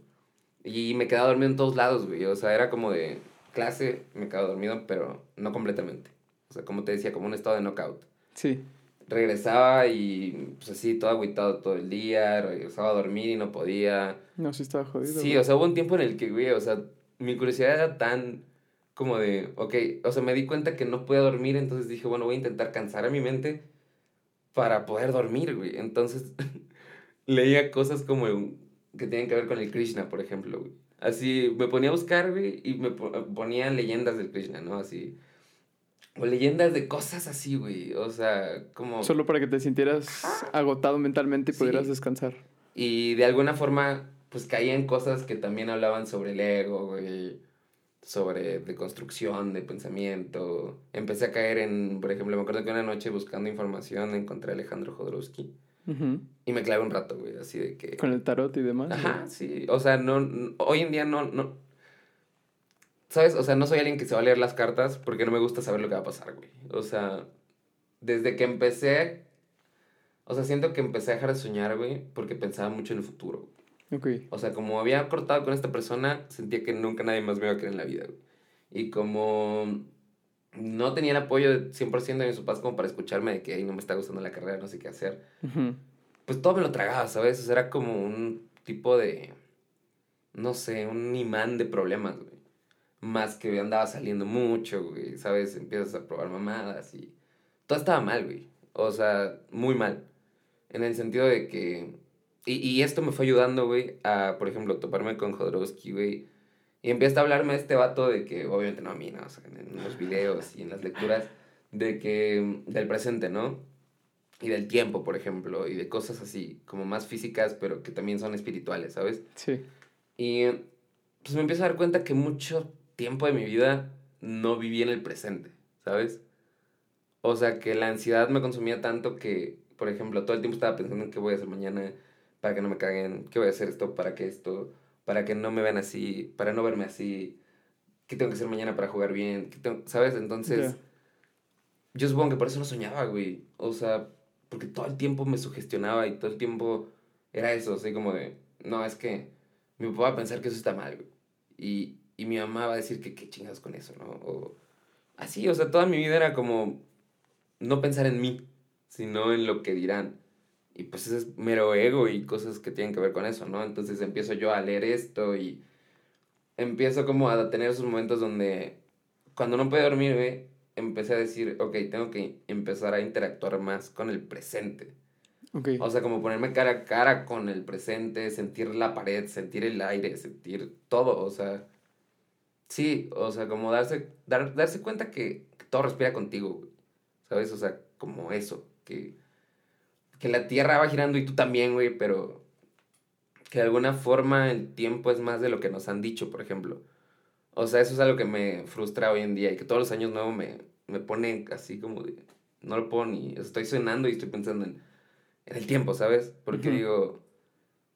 Y me quedaba dormido en todos lados, güey. O sea, era como de clase, me quedaba dormido, pero no completamente. O sea, como te decía, como un estado de knockout. Sí. Regresaba y, pues así, todo agüitado todo el día, regresaba a dormir y no podía. No, sí estaba jodido. Sí, o sea, hubo un tiempo en el que, güey, o sea, mi curiosidad era tan como de, ok, o sea, me di cuenta que no podía dormir, entonces dije, bueno, voy a intentar cansar a mi mente para poder dormir, güey. Entonces (laughs) leía cosas como que tienen que ver con el Krishna, por ejemplo, güey. Así me ponía a buscar, güey, y me ponía leyendas del Krishna, ¿no? Así. O leyendas de cosas así, güey. O sea, como. Solo para que te sintieras agotado mentalmente y pudieras descansar. Y de alguna forma, pues caía en cosas que también hablaban sobre el ego, güey sobre de construcción, de pensamiento. Empecé a caer en, por ejemplo, me acuerdo que una noche buscando información encontré a Alejandro Jodorowsky. Y me clavé un rato, güey, así de que... Con el tarot y demás. Ajá, sí. O sea, no, hoy en día no, no... ¿Sabes? O sea, no soy alguien que se va a leer las cartas porque no me gusta saber lo que va a pasar, güey. O sea, desde que empecé... O sea, siento que empecé a dejar de soñar, güey, porque pensaba mucho en el futuro. O sea, como había cortado con esta persona, sentía que nunca nadie más me iba a querer en la vida, Y como no tenía el apoyo de 100% de mis papás como para escucharme de que ahí no me está gustando la carrera, no sé qué hacer, pues todo me lo tragaba, ¿sabes? O sea, era como un tipo de, no sé, un imán de problemas, güey. Más que andaba saliendo mucho, güey, ¿sabes? Empiezas a probar mamadas y todo estaba mal, güey. O sea, muy mal. En el sentido de que y, y esto me fue ayudando, güey, a, por ejemplo, toparme con Jodorowsky, güey. Y empieza a hablarme de este vato de que, obviamente no a mí, ¿no? O sea, en los videos y en las lecturas, de que, del presente, ¿no? Y del tiempo, por ejemplo, y de cosas así, como más físicas, pero que también son espirituales, ¿sabes? Sí. Y pues me empiezo a dar cuenta que mucho tiempo de mi vida no viví en el presente, ¿sabes? O sea, que la ansiedad me consumía tanto que, por ejemplo, todo el tiempo estaba pensando en qué voy a hacer mañana, para que no me caguen, ¿qué voy a hacer esto? ¿Para qué esto? Para que no me vean así, para no verme así, ¿qué tengo que hacer mañana para jugar bien? ¿Sabes? Entonces, yo supongo que por eso no soñaba, güey. O sea, porque todo el tiempo me sugestionaba y todo el tiempo era eso, así como de, no, es que mi papá va a pensar que eso está mal, güey. Y, y mi mamá va a decir que qué chingas con eso, ¿no? O así, o sea, toda mi vida era como no pensar en mí, sino en lo que dirán. Y pues ese es mero ego y cosas que tienen que ver con eso, ¿no? Entonces empiezo yo a leer esto y empiezo como a tener esos momentos donde cuando no puedo dormir, güey, empecé a decir, ok, tengo que empezar a interactuar más con el presente. Okay. O sea, como ponerme cara a cara con el presente, sentir la pared, sentir el aire, sentir todo, o sea, sí, o sea, como darse, dar, darse cuenta que, que todo respira contigo, ¿sabes? O sea, como eso, que que la Tierra va girando y tú también, güey, pero que de alguna forma el tiempo es más de lo que nos han dicho, por ejemplo. O sea, eso es algo que me frustra hoy en día y que todos los años nuevos me, me pone así como de... No lo puedo ni... Estoy cenando y estoy pensando en, en el tiempo, ¿sabes? Porque digo,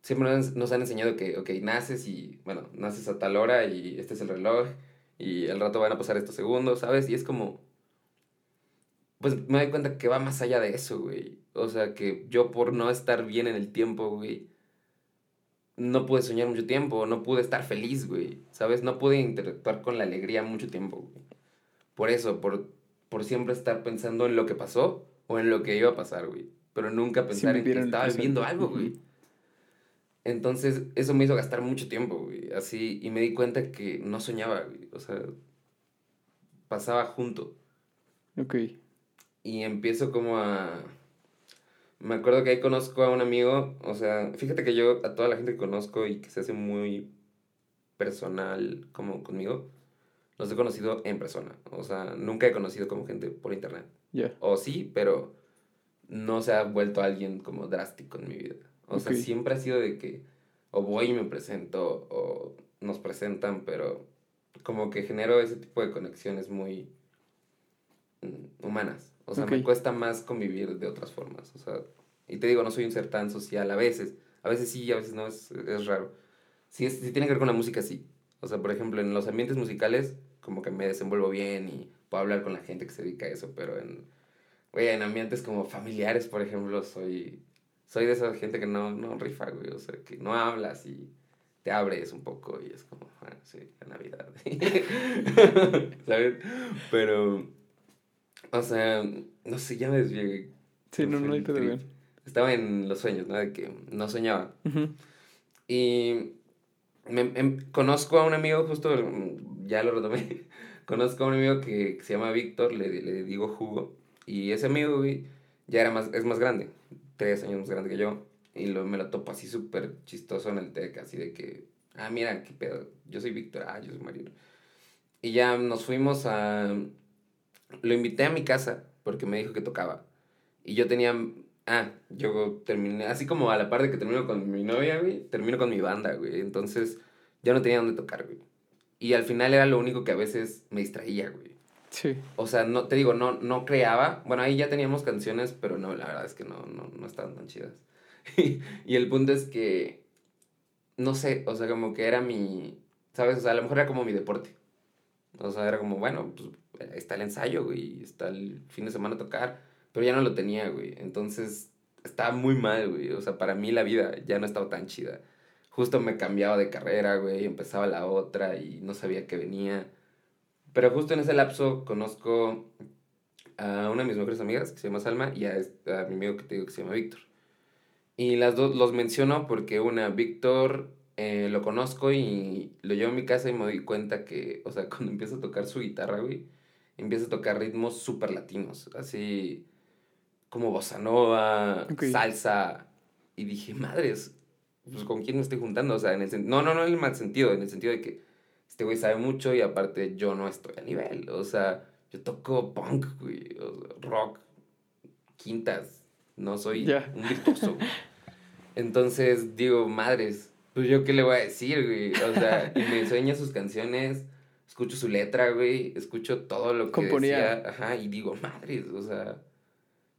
siempre nos, han enseñado que, ok, naces y, bueno, naces a tal hora y este es el reloj y al rato van a pasar estos segundos, ¿sabes? Y es como... Pues me doy cuenta que va más allá de eso, güey. O sea, que yo por no estar bien en el tiempo, güey, no pude soñar mucho tiempo, no pude estar feliz, güey, ¿sabes? No pude interactuar con la alegría mucho tiempo, güey. Por eso, por, por siempre estar pensando en lo que pasó o en lo que iba a pasar, güey. Pero nunca pensar en que estaba viviendo algo, güey. Entonces, eso me hizo gastar mucho tiempo, güey. Así, y me di cuenta que no soñaba, güey. O sea, pasaba junto. Ok. Y empiezo como a me acuerdo que ahí conozco a un amigo, o sea, fíjate que yo a toda la gente que conozco y que se hace muy personal como conmigo, los he conocido en persona. O sea, nunca he conocido como gente por internet. O sí, pero no se ha vuelto alguien como drástico en mi vida. O sea, siempre ha sido de que o voy y me presento o nos presentan, pero como que genero ese tipo de conexiones muy mm, humanas. O sea, me cuesta más convivir de otras formas. O sea, y te digo, no soy un ser tan social a veces. A veces sí, a veces no, es, es raro. Si, si tiene que ver con la música, sí. O sea, por ejemplo, en los ambientes musicales, como que me desenvuelvo bien y puedo hablar con la gente que se dedica a eso, pero en, güey, en ambientes como familiares, por ejemplo, soy, soy de esa gente que no, no rifa, güey. O sea, que no hablas y te abres un poco y es como, bueno, sí, la Navidad. (laughs) ¿Sabes? Pero o sea, no sé, ya me desvié. Sí, no, no, hay te bien. Estaba en los sueños, ¿no? De que no soñaba. Y me, conozco a un amigo, justo, ya lo retomé. (laughs) conozco a un amigo que, se llama Víctor, le, le digo Jugo. Y ese amigo, güey, ya era más, es más grande, tres años más grande que yo. Y lo, me lo topo así súper chistoso en el TEC, así de que, ah, mira, qué pedo, yo soy Víctor, ah, yo soy Mario. Y ya nos fuimos a, lo invité a mi casa porque me dijo que tocaba. Y yo tenía, ah, yo terminé, así como a la par de que termino con mi novia, güey, termino con mi banda, güey. Entonces ya no tenía dónde tocar, güey. Y al final era lo único que a veces me distraía, güey. Sí. O sea, no, te digo, no, no creaba. Bueno, ahí ya teníamos canciones, pero no, la verdad es que no, no, no estaban tan chidas. (laughs) y el punto es que, no sé, o sea, como que era mi, ¿sabes? O sea, a lo mejor era como mi deporte. O sea, era como, bueno, pues está el ensayo, güey, está el fin de semana a tocar, pero ya no lo tenía, güey. Entonces, estaba muy mal, güey. O sea, para mí la vida ya no estaba tan chida. Justo me cambiaba de carrera, güey, empezaba la otra y no sabía que venía. Pero justo en ese lapso conozco a una de mis mejores amigas que se llama Salma y a, a mi amigo que te digo que se llama Víctor. Y las dos los menciono porque una, Víctor eh, lo conozco y lo llevo a mi casa y me doy cuenta que, o sea, (laughs) cuando empieza a tocar su guitarra, güey, empieza a tocar ritmos súper latinos, así como bossa nova, salsa. Y dije, madres, pues con quién me estoy juntando, o sea, en el no, no, no en el mal sentido, en el sentido de que este güey sabe mucho y aparte yo no estoy a nivel, o sea, yo toco punk, güey, rock, quintas, no soy un virtuoso. Entonces digo, madres, pues yo qué le voy a decir, güey. O sea, y me enseña sus canciones, escucho su letra, güey, escucho todo lo que Componía. decía. Ajá, y digo, madre, o sea,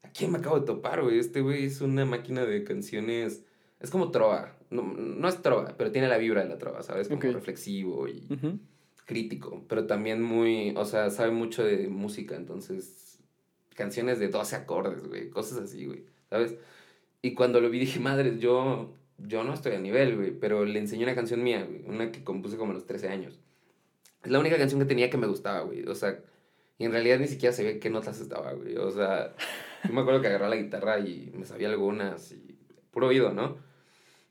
¿a quién me acabo de topar, güey? Este güey es una máquina de canciones. Es como trova. No, no es trova, pero tiene la vibra de la trova, ¿sabes? Como reflexivo y crítico. Pero también muy. O sea, sabe mucho de música, entonces. Canciones de 12 acordes, güey. Cosas así, güey. ¿Sabes? Y cuando lo vi dije, madre, yo yo no estoy a nivel, güey, pero le enseñé una canción mía, güey, una que compuse como a los 13 años. Es la única canción que tenía que me gustaba, güey, o sea, y en realidad ni siquiera sabía qué notas estaba, güey, o sea, yo me acuerdo que agarraba la guitarra y me sabía algunas y puro oído, ¿no?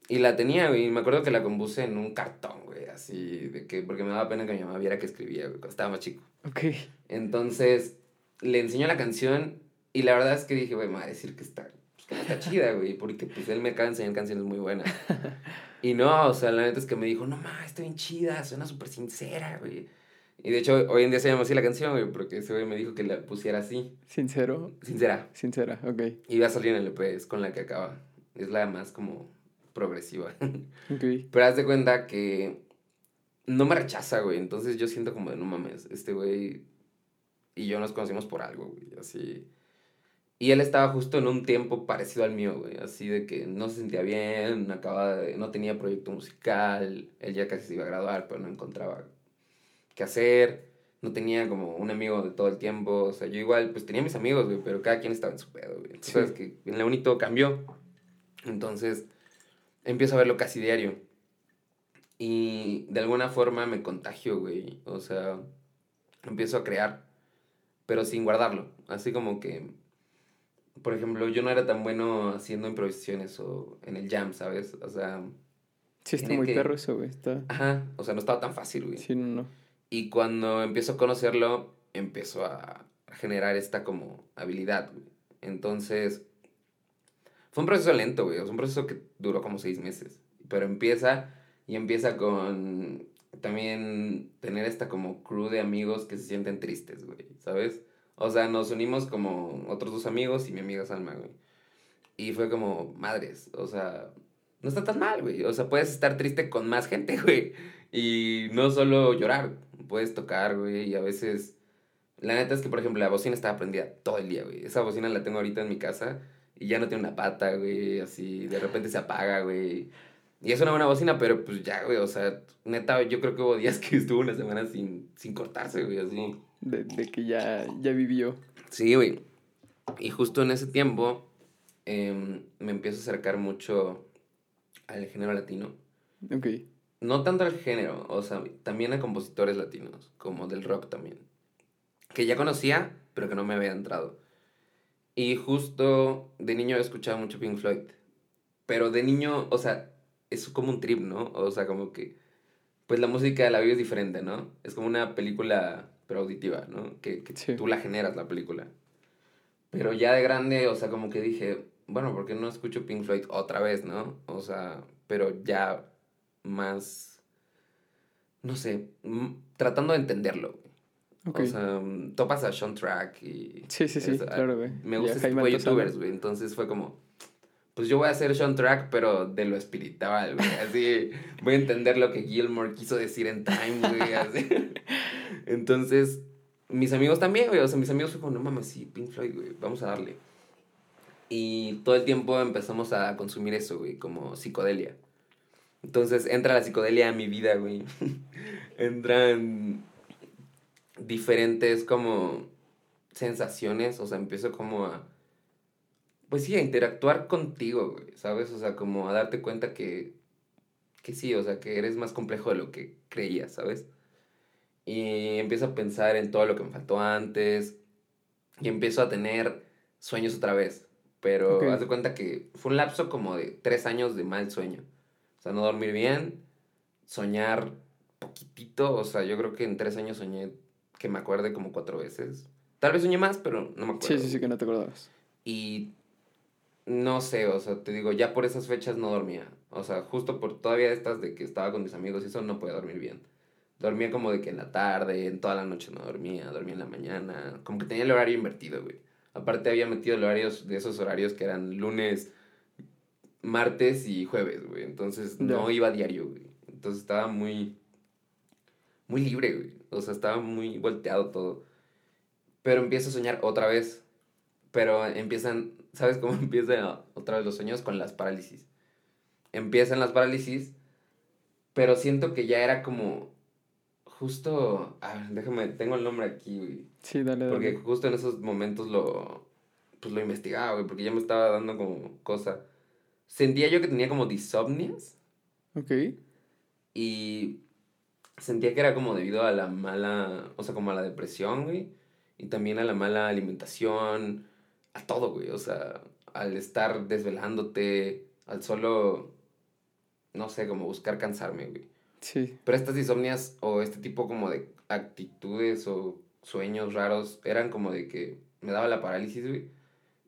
Y la tenía, güey, y me acuerdo que la compuse en un cartón, güey, así, de que, porque me daba pena que mi mamá viera que escribía, güey, cuando estaba más chico. Ok. Entonces, le enseñó la canción y la verdad es que dije, güey, me va a decir que está está chida, güey, porque pues él me acaba de enseñar canciones muy buenas. Y no, o sea, la neta es que me dijo, no ma, está bien chida, suena súper sincera, güey. Y de hecho, hoy en día se llama así la canción, güey, porque ese güey me dijo que la pusiera así. ¿Sincero? Sincera. Sincera, ok. Y va a salir en el EP, es con la que acaba. Es la más como progresiva. (laughs) Ok. Pero haz de cuenta que no me rechaza, güey. Entonces yo siento como de, no mames, este güey y yo nos conocimos por algo, güey. Así. Y él estaba justo en un tiempo parecido al mío, güey. Así de que no se sentía bien, acababa de, no tenía proyecto musical. Él ya casi se iba a graduar, pero no encontraba qué hacer. No tenía como un amigo de todo el tiempo. O sea, yo igual, pues tenía mis amigos, güey, pero cada quien estaba en su pedo, güey. Sí. sabes que en la uni todo cambió. Entonces, empiezo a verlo casi diario. Y de alguna forma me contagio, güey. O sea, empiezo a crear, pero sin guardarlo. Así como que, por ejemplo, yo no era tan bueno haciendo improvisaciones o en el jam, ¿sabes? O sea, Sí, está muy que- perro eso, güey. Está... ajá, o sea, no estaba tan fácil, güey. Sí, no, no. Y cuando empiezo a conocerlo, empiezo a generar esta como habilidad, güey. Entonces, fue un proceso lento, güey. Sea, un proceso que duró como seis meses. Pero empieza y empieza con también tener esta como crew de amigos que se sienten tristes, güey, ¿sabes? O sea, nos unimos como otros dos amigos y mi amiga Salma, güey. Y fue como, madres, o sea, no está tan mal, güey. O sea, puedes estar triste con más gente, (laughs) güey. Y no solo llorar, puedes tocar, güey. Y a veces, la neta es que, por ejemplo, la bocina estaba prendida todo el día, güey. Esa bocina la tengo ahorita en mi casa y ya no tiene una pata, güey. Así, de repente se apaga, güey. Y es una buena bocina, pero pues ya, güey. O sea, neta, yo creo que hubo días (laughs) que estuvo una semana sin, sin cortarse, güey, así. De, de que ya, ya vivió. Sí, güey. Y justo en ese tiempo em, me empiezo a acercar mucho al género latino. Ok. No tanto al género, o sea, también a compositores latinos, como del rock también. Que ya conocía, pero que no me había entrado. Y justo de niño he escuchado mucho Pink Floyd. Pero de niño, o sea, es como un trip, ¿no? O sea, como que, pues la música de la vida es diferente, ¿no? Es como una película, pero auditiva, ¿no? Que, que Sí. tú la generas, la película. Pero ya de grande, o sea, como que dije, bueno, ¿por qué no escucho Pink Floyd otra vez, no? O sea, pero ya más, no sé, tratando de entenderlo. güey. Ok. O sea, topas a Sean Track y... sí, sí, sí, es- claro, güey. Me gusta este tipo Jaime de youtubers, güey. Entonces fue como, pues yo voy a hacer Sean Track, pero de lo espiritual, güey. Así voy a entender lo que Gilmore quiso decir en Time, güey. Así. Entonces, mis amigos también, güey. O sea, mis amigos fue como, no mames, sí, Pink Floyd, güey. Vamos a darle. Y todo el tiempo empezamos a consumir eso, güey, como psicodelia. Entonces entra la psicodelia a mi vida, güey. (laughs) Entran diferentes como sensaciones, o sea, empiezo como a, pues sí, a interactuar contigo, güey, ¿sabes? O sea, como a darte cuenta que, que sí, o sea, que eres más complejo de lo que creías, ¿sabes? Y empiezo a pensar en todo lo que me faltó antes y empiezo a tener sueños otra vez, pero Ok. haz de cuenta que fue un lapso como de tres años de mal sueño. O sea, no dormir bien, soñar poquitito, o sea, yo creo que en tres años soñé que me acuerde como cuatro veces. Tal vez soñé más, pero no me acuerdo. Sí, sí, sí, que no te acordabas. Y no sé, o sea, te digo, ya por esas fechas no dormía. O sea, justo por todavía estas de que estaba con mis amigos y eso no podía dormir bien. Dormía como de que en la tarde, en toda la noche no dormía, dormía en la mañana. Como que tenía el horario invertido, güey. Aparte había metido el horario de esos horarios que eran lunes, martes y jueves, güey. Entonces no Ya. iba a diario, güey. Entonces estaba muy, muy libre, güey. O sea, estaba muy volteado todo. Pero empiezo a soñar otra vez. Pero empiezan, ¿sabes cómo (laughs) empiezan otra vez los sueños? Con las parálisis. Empiezan las parálisis, pero siento que ya era como justo, a ver, déjame, tengo el nombre aquí, güey. Sí, dale, dale. Porque justo en esos momentos lo, pues lo investigaba, güey, porque ya me estaba dando como cosa. Sentía yo que tenía como disomnias Ok. y sentía que era como debido a la mala, o sea, como a la depresión, güey, y también a la mala alimentación, a todo, güey, o sea, al estar desvelándote, al solo, no sé, como buscar cansarme, güey. Sí. Pero estas insomnias o este tipo como de actitudes o sueños raros eran como de que me daba la parálisis, güey.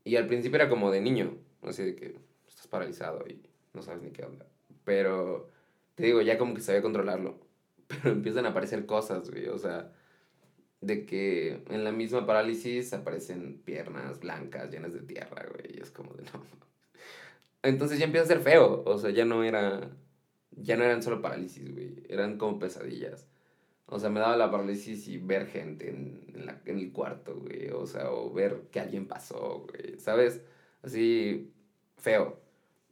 Y al principio era como de niño, así de que estás paralizado y no sabes ni qué onda. Pero te digo, ya como que sabía controlarlo. (laughs) Pero empiezan a aparecer cosas, güey, o sea, de que en la misma parálisis aparecen piernas blancas llenas de tierra, güey. Y es como de (laughs) no. Entonces ya empieza a ser feo. O sea, ya no era. Ya no eran solo parálisis, güey. Eran como pesadillas. O sea, me daba la parálisis y ver gente en, en, la, en el cuarto, güey. O sea, o ver que alguien pasó, güey. ¿Sabes? Así, feo.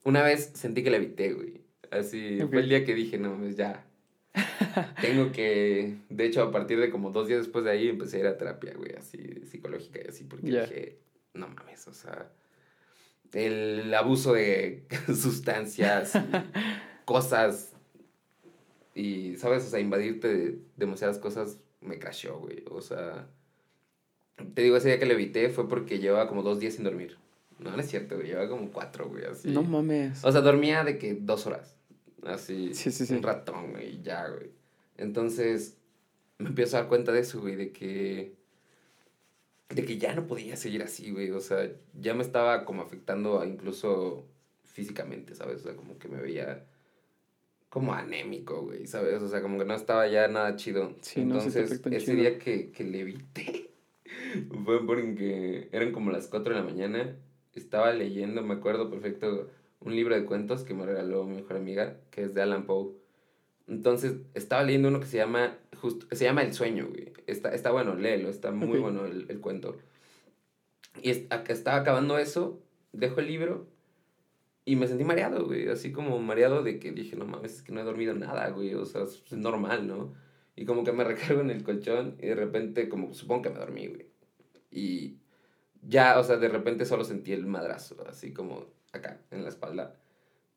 Una vez sentí que le evité, güey. Así, fue el día que dije, no, pues ya. (laughs) Tengo que. De hecho, a partir de como dos días después de ahí empecé a ir a terapia, güey, así, psicológica y así, porque dije, no mames, o sea. El abuso de (laughs) sustancias, y (laughs) cosas. Y, ¿sabes? O sea, invadirte de demasiadas cosas me crashó, güey. O sea. Te digo, ese día que le evité fue porque llevaba como dos días sin dormir. No, no es cierto, güey. Llevaba como cuatro, güey, así. No mames. O sea, dormía de que dos horas. Así. Sí, sí, sí. Un ratón, güey, y ya, güey. Entonces, me empiezo a dar cuenta de eso, güey, de que. De que ya no podía seguir así, güey. O sea, ya me estaba como afectando incluso físicamente, ¿sabes? O sea, como que me veía como anémico, güey, ¿sabes? O sea, como que no estaba ya nada chido. Sí, Entonces, ese chido. día que, que le evité (laughs) fue porque eran como las 4 de la mañana. Estaba leyendo, me acuerdo perfecto, un libro de cuentos que me regaló mi mejor amiga, que es de Alan Poe. Entonces, estaba leyendo uno que se llama, justo, se llama El sueño, güey. Está, está bueno, léelo, está muy bueno el, el cuento. Y es- estaba acabando eso, dejo el libro y me sentí mareado, güey. Así como mareado de que dije, no mames, es que no he dormido nada, güey. O sea, es normal, ¿no? Y como que me (laughs) recargo en el colchón y de repente, como supongo que me dormí, güey. Y ya, o sea, de repente solo sentí el madrazo, así como acá, en la espalda.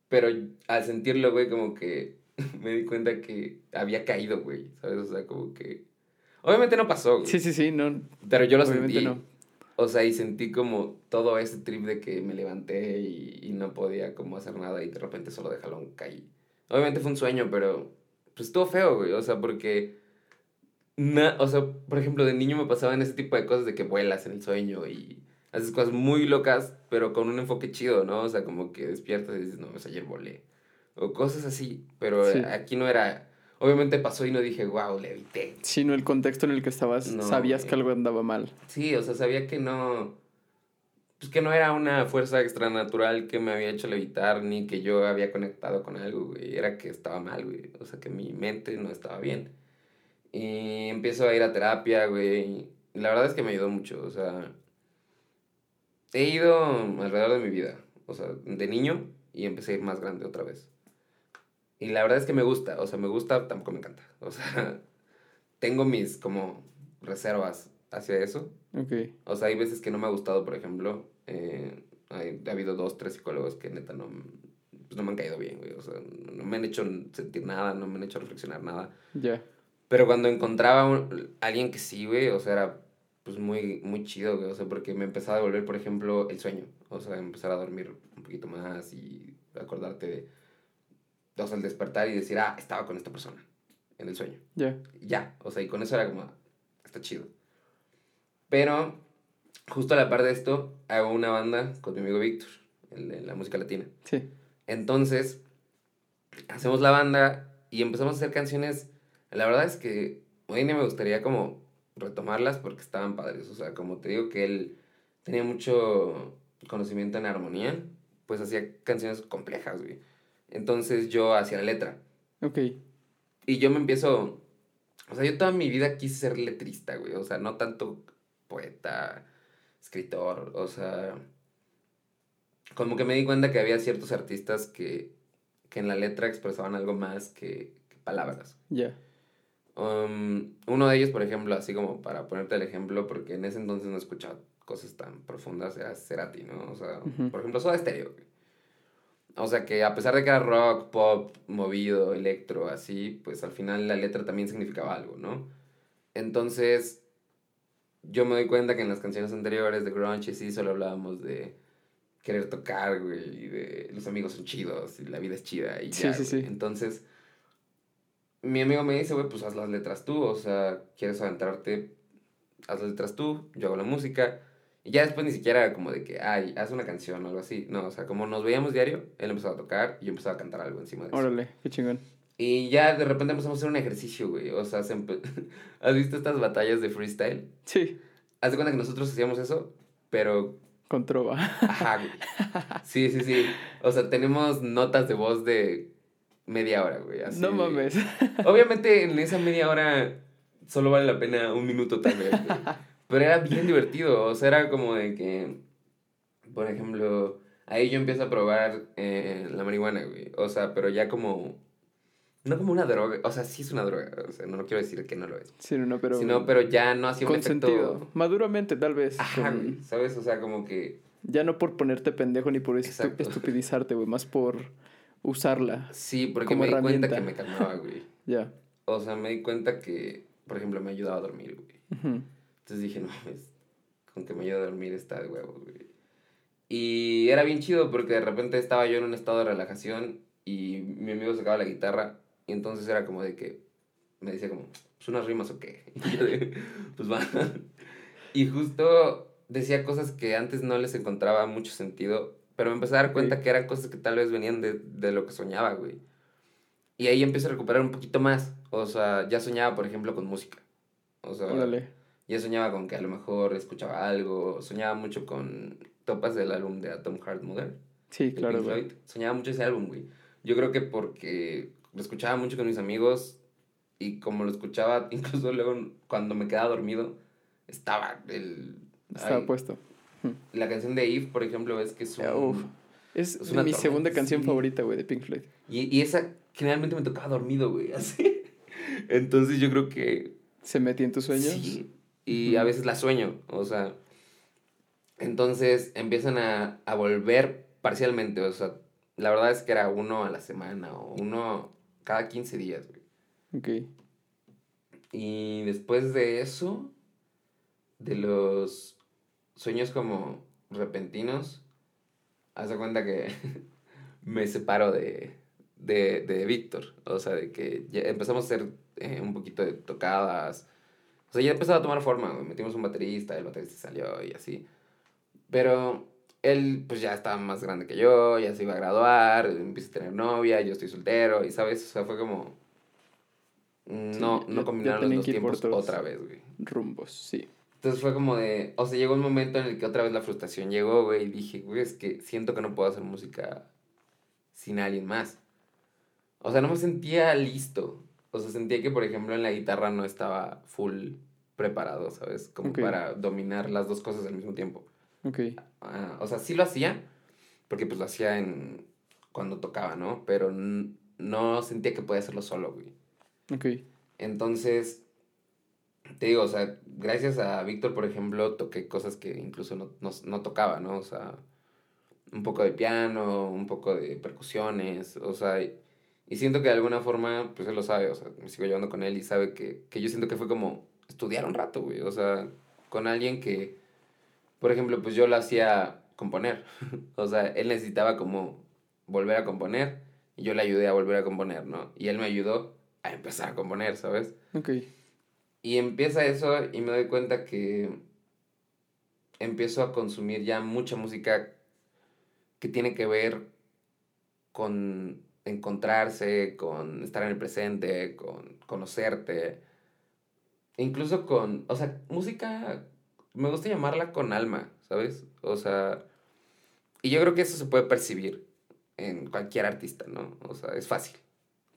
Pero al sentirlo, güey, como que (laughs) me di cuenta que había caído, güey, ¿sabes? O sea, como que... Obviamente no pasó, güey. Sí, sí, sí, no. Pero yo lo Obviamente sentí. no. O sea, y sentí como todo ese trip de que me levanté y, y no podía como hacer nada y de repente solo de jalón caí. Obviamente fue un sueño, pero pues estuvo feo, güey. O sea, porque... Na, o sea, por ejemplo, de niño me pasaban ese tipo de cosas de que vuelas en el sueño y haces cosas muy locas, pero con un enfoque chido, ¿no? O sea, como que despiertas y dices, no, pues ayer volé. O cosas así, pero Sí. aquí no era... Obviamente pasó y no dije, wow, le evité. Sino el contexto en el que estabas, No, sabías que algo andaba mal. Sí, o sea, sabía que no. Pues que no era una fuerza extranatural que me había hecho levitar, ni que yo había conectado con algo, güey. Era que estaba mal, güey. O sea, que mi mente no estaba bien. Y empiezo a ir a terapia, güey. La verdad es que me ayudó mucho, o sea. He ido alrededor de mi vida, o sea, de niño y empecé a ir más grande otra vez. Y la verdad es que me gusta, o sea, me gusta, tampoco me encanta. (laughs) O sea, tengo mis como reservas hacia eso. Ok. O sea, hay veces que no me ha gustado, por ejemplo. eh, hay- ha habido dos, tres psicólogos que neta no, pues no me han caído bien, güey. O sea, no, me han hecho sentir nada, no me han hecho reflexionar nada. Ya. Pero cuando encontraba un- alguien que sí, güey, o sea, era pues muy, muy chido, güey. O sea, porque me empezaba a devolver, por ejemplo, el sueño. O sea, empezar a dormir un poquito más y acordarte de, o sea, el despertar y decir, ah, estaba con esta persona en el sueño Ya. ya, o sea, y con eso era como, está chido. Pero, justo a la par de esto, hago una banda con mi amigo Víctor, de la música latina. Sí. Entonces, hacemos la banda y empezamos a hacer canciones. La verdad es que hoy en día me gustaría como retomarlas porque estaban padres. O sea, como te digo que él tenía mucho conocimiento en armonía, pues hacía canciones complejas, güey. Entonces yo hacía la letra. Ok. Y yo me empiezo. O sea, yo toda mi vida quise ser letrista, güey. O sea, no tanto poeta, escritor. O sea. Como que me di cuenta que había ciertos artistas que, que en la letra expresaban algo más que, que palabras. Ya. Um, uno de ellos, por ejemplo, así como para ponerte el ejemplo, porque en ese entonces no escuchaba cosas tan profundas, era Cerati, ¿no? O sea, Ujú. por ejemplo, Soda Stereo. O sea que a pesar de que era rock, pop, movido, electro, así, pues al final la letra también significaba algo, ¿no? Entonces, yo me doy cuenta que en las canciones anteriores de Grunge sí solo hablábamos de querer tocar, güey, y de los amigos son chidos y la vida es chida y Sí, ya, sí, güey. sí. Entonces, mi amigo me dice, güey, pues haz las letras tú, o sea, quieres adentrarte, haz las letras tú, yo hago la música. Y ya después ni siquiera era como de que, ay, haz una canción o algo así. No, o sea, como nos veíamos diario, él empezó a tocar y yo empezaba a cantar algo encima de eso. Órale, qué chingón. Y ya de repente empezamos a hacer un ejercicio, güey. O sea, se empe- (laughs) ¿has visto estas batallas de freestyle? Sí. Haz de cuenta que nosotros hacíamos eso, pero Con trova. Ajá, güey. Sí, sí, sí. O sea, tenemos notas de voz de media hora, güey. Así no mames. (laughs) Obviamente en esa media hora solo vale la pena un minuto tal vez, güey. Pero era bien divertido. O sea, era como de que, por ejemplo, ahí yo empiezo a probar eh, la marihuana, güey. O sea, pero ya como... No como una droga. O sea, sí es una droga. O sea, no, no quiero decir que no lo es. Sí, no, pero. Sino, pero ya no hacía un efecto... sentido. Maduramente, tal vez. Ajá, con- güey. ¿Sabes? O sea, como que... Ya no por ponerte pendejo ni por estu- Exacto. estupidizarte, güey. Más por usarla. Sí, porque Como me di cuenta que me calmaba, güey. (laughs) Ya. O sea, me di cuenta que, por ejemplo, me ayudaba a dormir, güey. Entonces dije, (laughs) no mames, con que me ayude a dormir está de huevos, güey. Y era bien chido porque de repente estaba yo en un estado de relajación y mi amigo sacaba la guitarra y entonces era como de que me decía como, pues unas rimas o qué. (laughs) Y yo de, pues va. Y justo decía cosas que antes no les encontraba mucho sentido, pero me empecé a dar cuenta que eran cosas que tal vez venían de, de lo que soñaba, güey. Y ahí empiezo a recuperar un poquito más. O sea, ya soñaba, por ejemplo, con música. O sea, Órale. ya soñaba con que a lo mejor escuchaba algo. Soñaba mucho con topas del álbum de Atom Heart Mother. Sí, claro, güey. Soñaba mucho ese álbum, güey. Yo creo que porque lo escuchaba mucho con mis amigos y como lo escuchaba, (laughs) incluso luego cuando me quedaba dormido, estaba el... Estaba ay, puesto. La canción de Eve, por ejemplo, ves que es un... Ya, uf. Es, es una mi tormenta, segunda canción sí. favorita, güey, de Pink Floyd. Y, y esa generalmente me tocaba dormido, güey, (laughs) así. Entonces yo creo que ¿Se metía en tus sueños? Sí, y a veces la sueño, o sea, entonces empiezan a, a volver parcialmente, o sea, la verdad es que era uno a la semana o uno cada 15 días, güey. Ok. Y después de eso, de los sueños como repentinos, haz de cuenta que (laughs) me separo de, de, de Víctor. O sea, de que ya empezamos a hacer eh, un poquito de tocadas. O sea, ya empezaba a tomar forma. Metimos un baterista, el baterista salió y así. Pero él, pues ya estaba más grande que yo, ya se iba a graduar, empieza a tener novia, yo estoy soltero, y sabes, o sea, fue como. Sí, No, no combinaron los dos tiempos otra vez, güey. Rumbos, sí. Entonces fue como de, o sea, llegó un momento en el que otra vez la frustración llegó, güey, y dije, güey, es que siento que no puedo hacer música sin alguien más. O sea, no me sentía listo. O sea, sentía que, por ejemplo, en la guitarra no estaba full preparado, ¿sabes? Como para dominar las dos cosas al mismo tiempo. Ok. Ah, o sea, sí lo hacía, porque pues lo hacía en cuando tocaba, ¿no? Pero no sentía que podía hacerlo solo, güey. Ok. Entonces, te digo, o sea, gracias a Víctor, por ejemplo, toqué cosas que incluso no, no, no tocaba, ¿no? O sea, un poco de piano, un poco de percusiones, o sea, y, y siento que de alguna forma, pues él lo sabe, o sea, me sigo llevando con él y sabe que, que yo siento que fue como estudiar un rato, güey, o sea, con alguien que, por ejemplo, pues yo lo hacía componer, (laughs) o sea, él necesitaba como volver a componer y yo le ayudé a volver a componer, ¿no? Y él me ayudó a empezar a componer, ¿sabes? Ok. Y empieza eso y me doy cuenta que empiezo a consumir ya mucha música que tiene que ver con encontrarse, con estar en el presente, con conocerte, e incluso con, o sea, música, me gusta llamarla con alma, ¿sabes? O sea, y yo creo que eso se puede percibir en cualquier artista, ¿no? O sea, es fácil.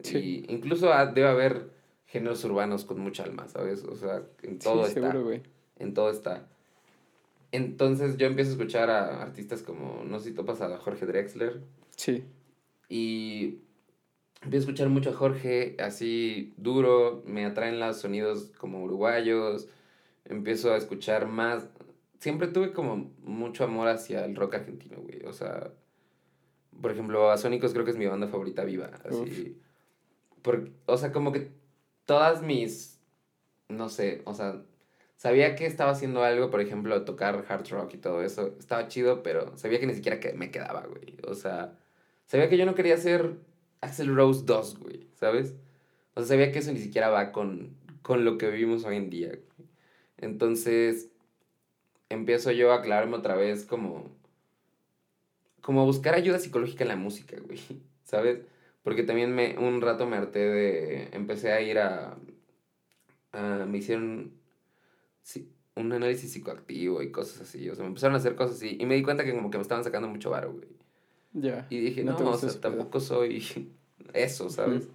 Sí. Y incluso debe haber géneros urbanos con mucha alma, ¿sabes? O sea, en todo sí, está. seguro, güey. En todo está. Entonces yo empiezo a escuchar a artistas como, no sé si topas a Jorge Drexler, Sí. y empiezo a escuchar mucho a Jorge, así duro, me atraen los sonidos como uruguayos, empiezo a escuchar más, siempre tuve como mucho amor hacia el rock argentino, güey, o sea, por ejemplo, a Sónicos creo que es mi banda favorita viva, así, por, o sea, como que todas mis, no sé, o sea, sabía que estaba haciendo algo, por ejemplo, tocar hard rock y todo eso, estaba chido, pero sabía que ni siquiera que me quedaba, güey, o sea, sabía que yo no quería ser Axel Rose 2, güey, ¿sabes? O sea, sabía que eso ni siquiera va con, con lo que vivimos hoy en día, güey. Entonces, empiezo yo a aclararme otra vez como, como buscar ayuda psicológica en la música, güey, (laughs) ¿sabes? Porque también me, un rato me harté de, empecé a ir a, a- me hicieron, sí, un análisis psicoactivo y cosas así. O sea, me empezaron a hacer cosas así. Y me di cuenta que como que me estaban sacando mucho varo, güey. Ya. Y dije, No o sea, tampoco soy (laughs) eso, ¿sabes?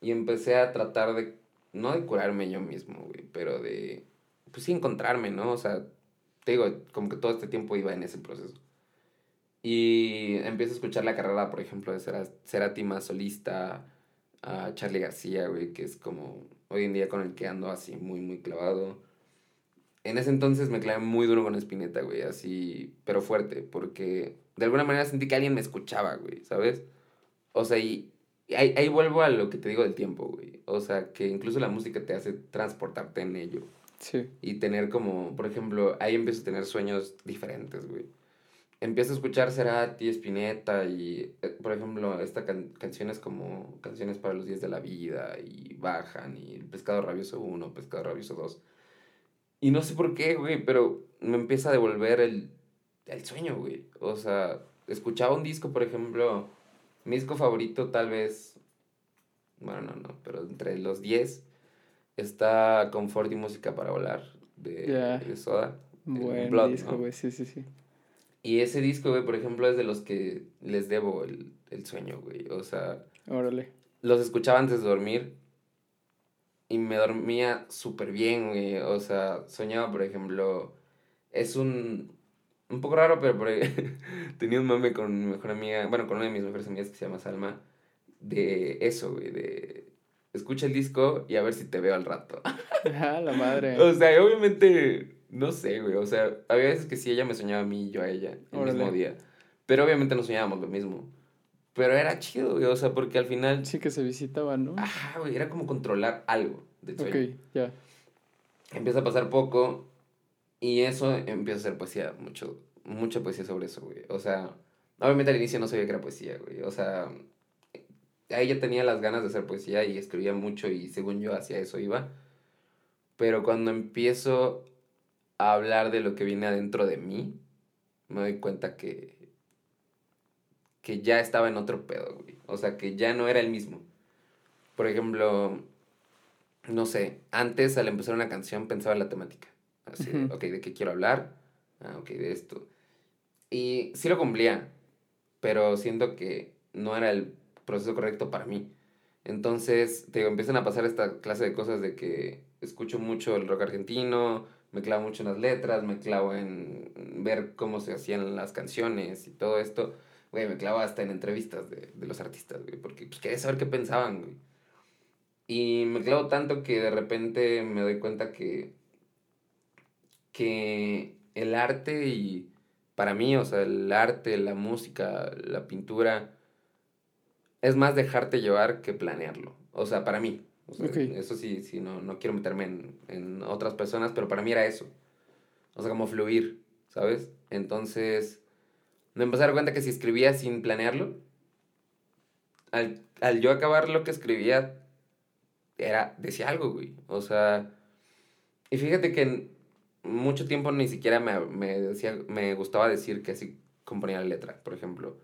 Y empecé a tratar de, no de curarme yo mismo, güey, pero de, pues sí, encontrarme, ¿no? O sea, te digo, como que todo este tiempo iba en ese proceso. Y empiezo a escuchar la carrera, por ejemplo, de Cera- Cerati más solista, a Charlie García, güey, que es como hoy en día con el que ando así muy, muy clavado. En ese entonces me clavé muy duro con Spinetta, güey, así, pero fuerte, porque de alguna manera sentí que alguien me escuchaba, güey, ¿sabes? O sea, y y ahí, ahí vuelvo a lo que te digo del tiempo, güey. O sea, que incluso la música te hace transportarte en ello. Sí. Y tener como, por ejemplo, ahí empiezo a tener sueños diferentes, güey. Empiezo a escuchar Cerati, Spinetta y, eh, por ejemplo, esta can- canciones como Canciones para los días de la vida y Bajan y Pescado Rabioso 1, Pescado Rabioso 2. Y no sé por qué, güey, pero me empieza a devolver el, el sueño, güey. O sea, escuchaba un disco, por ejemplo, mi disco favorito tal vez, bueno, no, no, pero entre los 10 está Confort y Música para Volar de, Soda. Buen Blood, disco, ¿no? güey. Sí, sí, sí. Y ese disco, güey, por ejemplo, es de los que les debo el, el sueño, güey. O sea, Órale. los escuchaba antes de dormir y me dormía súper bien, güey. O sea, soñaba, por ejemplo, es un, un poco raro, pero por ahí (laughs) tenía un mame con mi mejor amiga, bueno, con una de mis mejores amigas que se llama Salma, de eso, güey, de escucha el disco y a ver si te veo al rato. (laughs) Ah, la madre. O sea, obviamente, no sé, güey. O sea, había veces que sí ella me soñaba a mí y yo a ella el Órale. mismo día. Pero obviamente no soñábamos lo mismo. Pero era chido, güey. O sea, porque al final. Sí que se visitaban, ¿no? Ajá, güey. Era como controlar algo del sueño. ok, ya. Empieza a pasar poco y eso empieza a ser poesía. Mucho, mucha poesía sobre eso, güey. O sea, obviamente al inicio no sabía que era poesía, güey. O sea, ya tenía las ganas de hacer poesía y escribía mucho y según yo hacia eso iba. Pero cuando empiezo a hablar de lo que viene adentro de mí, me doy cuenta que, que ya estaba en otro pedo, güey. O sea, que ya no era el mismo. Por ejemplo, no sé, antes al empezar una canción pensaba en la temática. Así, Ujú. ok, ¿de qué quiero hablar? Ah, ok, de esto. Y sí lo cumplía, pero siento que no era el proceso correcto para mí. Entonces, te digo, empiezan a pasar esta clase de cosas de que escucho mucho el rock argentino, me clavo mucho en las letras, me clavo en ver cómo se hacían las canciones y todo esto. Güey, me clavo hasta en entrevistas de, de los artistas, güey, porque pues, quería saber qué pensaban, güey. Y me clavo tanto que de repente me doy cuenta que, que el arte y para mí, o sea, el arte, la música, la pintura, es más dejarte llevar que planearlo. O sea, para mí. O sea, Ok. Eso sí, sí no, no quiero meterme en, en otras personas, pero para mí era eso. O sea, como fluir, ¿sabes? Entonces, me empecé a dar cuenta que si escribía sin planearlo, al, al yo acabar lo que escribía, era, decía algo, güey. O sea, y fíjate que en mucho tiempo ni siquiera me, me, decía, me gustaba decir que así componía la letra, por ejemplo.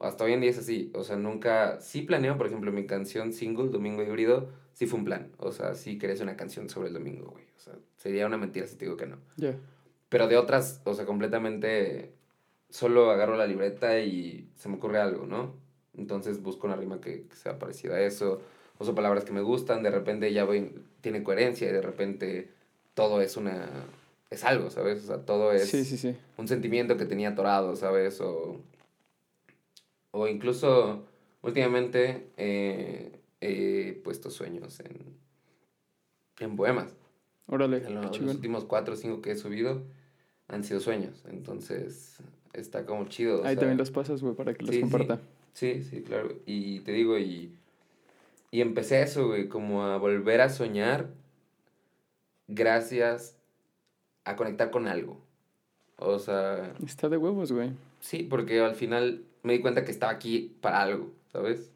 Hasta hoy en día es así. O sea, nunca, sí planeo, por ejemplo, mi canción single, Domingo Híbrido, sí fue un plan. O sea, sí quería hacer una canción sobre el domingo, güey. O sea, sería una mentira si te digo que no. Ya. Pero de otras, o sea, completamente solo agarro la libreta y se me ocurre algo, ¿no? Entonces busco una rima que, que sea parecida a eso. Uso palabras que me gustan, de repente ya voy, tiene coherencia y de repente todo es una, es algo, ¿sabes? O sea, todo es Sí, sí, sí. un sentimiento que tenía atorado, ¿sabes? O, o incluso últimamente eh, he puesto sueños en, en poemas. Órale, En los últimos cuatro o cinco que he subido han sido sueños. Entonces, está como chido. Ahí sea, también los pasas, güey, para que los sí, sí. comparta. Sí, sí, claro. Y te digo, y, y empecé eso, güey, como a volver a soñar gracias a conectar con algo. O sea, Está de huevos, güey. sí, porque al final me di cuenta que estaba aquí para algo, ¿sabes?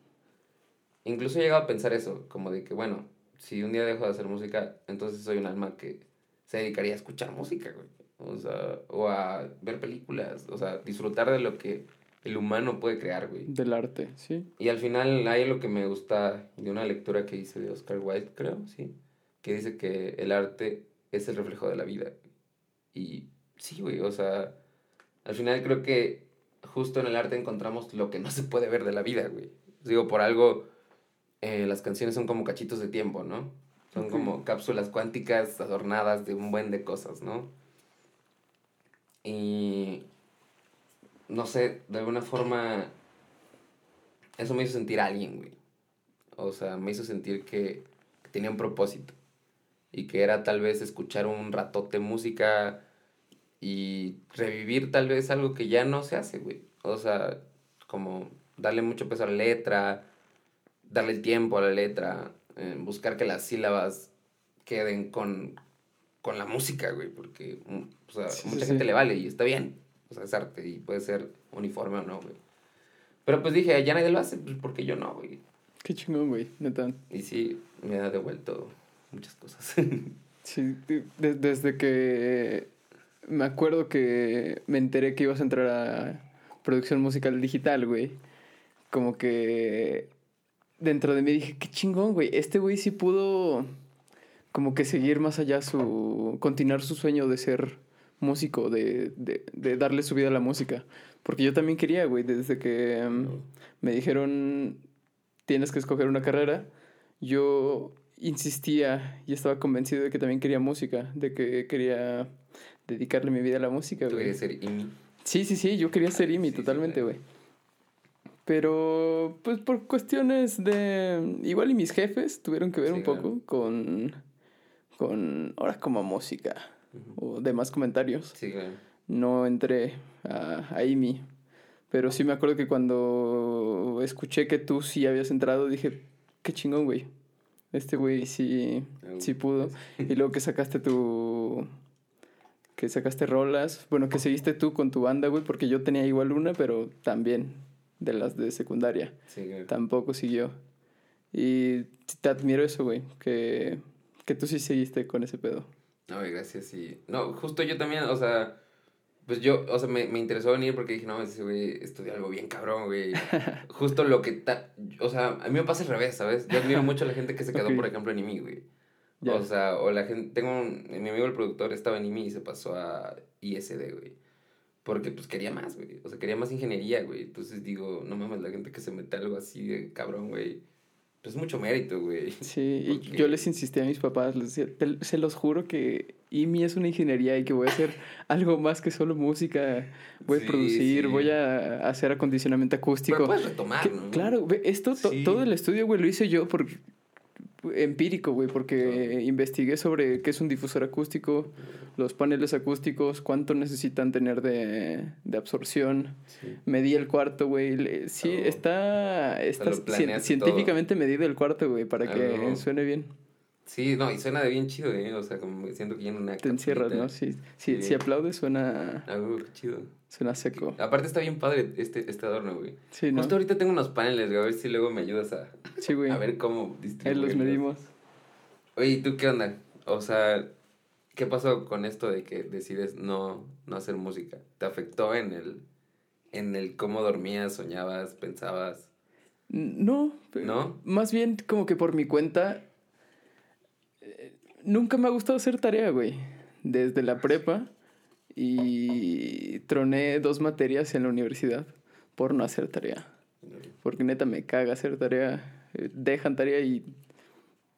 Incluso he llegado a pensar eso, como de que, bueno, si un día dejo de hacer música, entonces soy un alma que se dedicaría a escuchar música, güey. O sea, o a ver películas, o sea, disfrutar de lo que el humano puede crear, güey. Del arte, sí. Y al final hay lo que me gusta de una lectura que hice de Oscar Wilde, creo, sí, que dice que el arte es el reflejo de la vida. Y sí, güey, o sea, al final creo que justo en el arte encontramos lo que no se puede ver de la vida, güey. Digo, por algo, eh, las canciones son como cachitos de tiempo, ¿no? Son como cápsulas cuánticas adornadas de un buen de cosas, ¿no? Y no sé, de alguna forma eso me hizo sentir alguien, güey. O sea, me hizo sentir que, tenía un propósito. Y que era tal vez escuchar un ratote música y revivir tal vez algo que ya no se hace, güey. O sea, como darle mucho peso a la letra, darle tiempo a la letra, eh, buscar que las sílabas queden con, con la música, güey, porque mm, o sea, mucha gente le vale y está bien. O sea, es arte y puede ser uniforme o no, güey. Pero pues dije, ya nadie lo hace, pues porque yo no, güey. Qué chingón, güey, neta. Y sí, me ha devuelto muchas cosas. (laughs) sí, desde que me acuerdo que me enteré que ibas a entrar a producción musical digital, güey. Como que dentro de mí dije, qué chingón, güey. Este güey sí pudo como que seguir más allá su... continuar su sueño de ser músico, de, de, de darle su vida a la música. Porque yo también quería, güey, desde que em, me dijeron, tienes que escoger una carrera, yo insistía y estaba convencido de que también quería música, de que quería dedicarle mi vida a la música, güey. querías ser IMI? Sí, sí, sí, yo quería ser IMI totalmente, güey. Pero, pues por cuestiones de... Igual y mis jefes tuvieron que ver un poco con... Con... Ahora como música. O demás comentarios. Sí, claro. No entré a, a IMI. Pero sí me acuerdo que cuando escuché que tú sí habías entrado, dije, qué chingón, güey. Este güey sí, sí pudo. Y luego que sacaste tu... Que sacaste rolas. Bueno, que seguiste tú con tu banda, güey, porque yo tenía igual una, pero también de las de secundaria. Tampoco siguió. Y te admiro eso, güey, que, que tú sí seguiste con ese pedo. No, gracias, sí. No, justo yo también, o sea, pues yo, o sea, me, me interesó venir porque dije, no, ese güey estudió algo bien cabrón, güey. (laughs) justo lo que, ta, o sea, a mí me pasa al revés, ¿sabes? Yo admiro mucho a la gente que se quedó, por ejemplo, en IMI, güey. O sea, o la gente, tengo un, mi amigo el productor estaba en IMI y se pasó a ISD, güey. Porque pues quería más, güey. O sea, quería más ingeniería, güey. Entonces digo, no mames, la gente que se mete algo así de cabrón, güey. Pues mucho mérito, güey. Sí, y yo les insistí a mis papás, les decía, se los juro que IMI es una ingeniería y que voy a hacer (laughs) algo más que solo música. Voy a producir, voy a hacer acondicionamiento acústico. Pero puedes retomar, ¿no? Claro, esto, todo el estudio, güey, lo hice yo porque empírico, güey, porque investigué sobre qué es un difusor acústico, los paneles acústicos, cuánto necesitan tener de, de absorción. Medí el cuarto, güey. Sí, está, está científicamente medido el cuarto, güey, para que suene bien. Sí, no, y suena de bien chido, ¿eh? O sea, como siento que en una... Te encierras, ¿no? Sí, sí, si aplaudes suena... Ah, chido. Suena seco. Aparte está bien padre este, este adorno, güey. Sí, ¿no? Justo ahorita tengo unos paneles, güey, a ver si luego me ayudas a... Sí, güey. A ver cómo distribuirlos. Ahí los medimos. Oye, ¿y tú qué onda? O sea, ¿qué pasó con esto de que decides no, no hacer música? ¿Te afectó en el, en el cómo dormías, soñabas, pensabas? No. ¿No? Más bien como que por mi cuenta nunca me ha gustado hacer tarea, güey. Desde la prepa y troné dos materias en la universidad por no hacer tarea. Porque neta me caga hacer tarea. Eh, dejan tarea y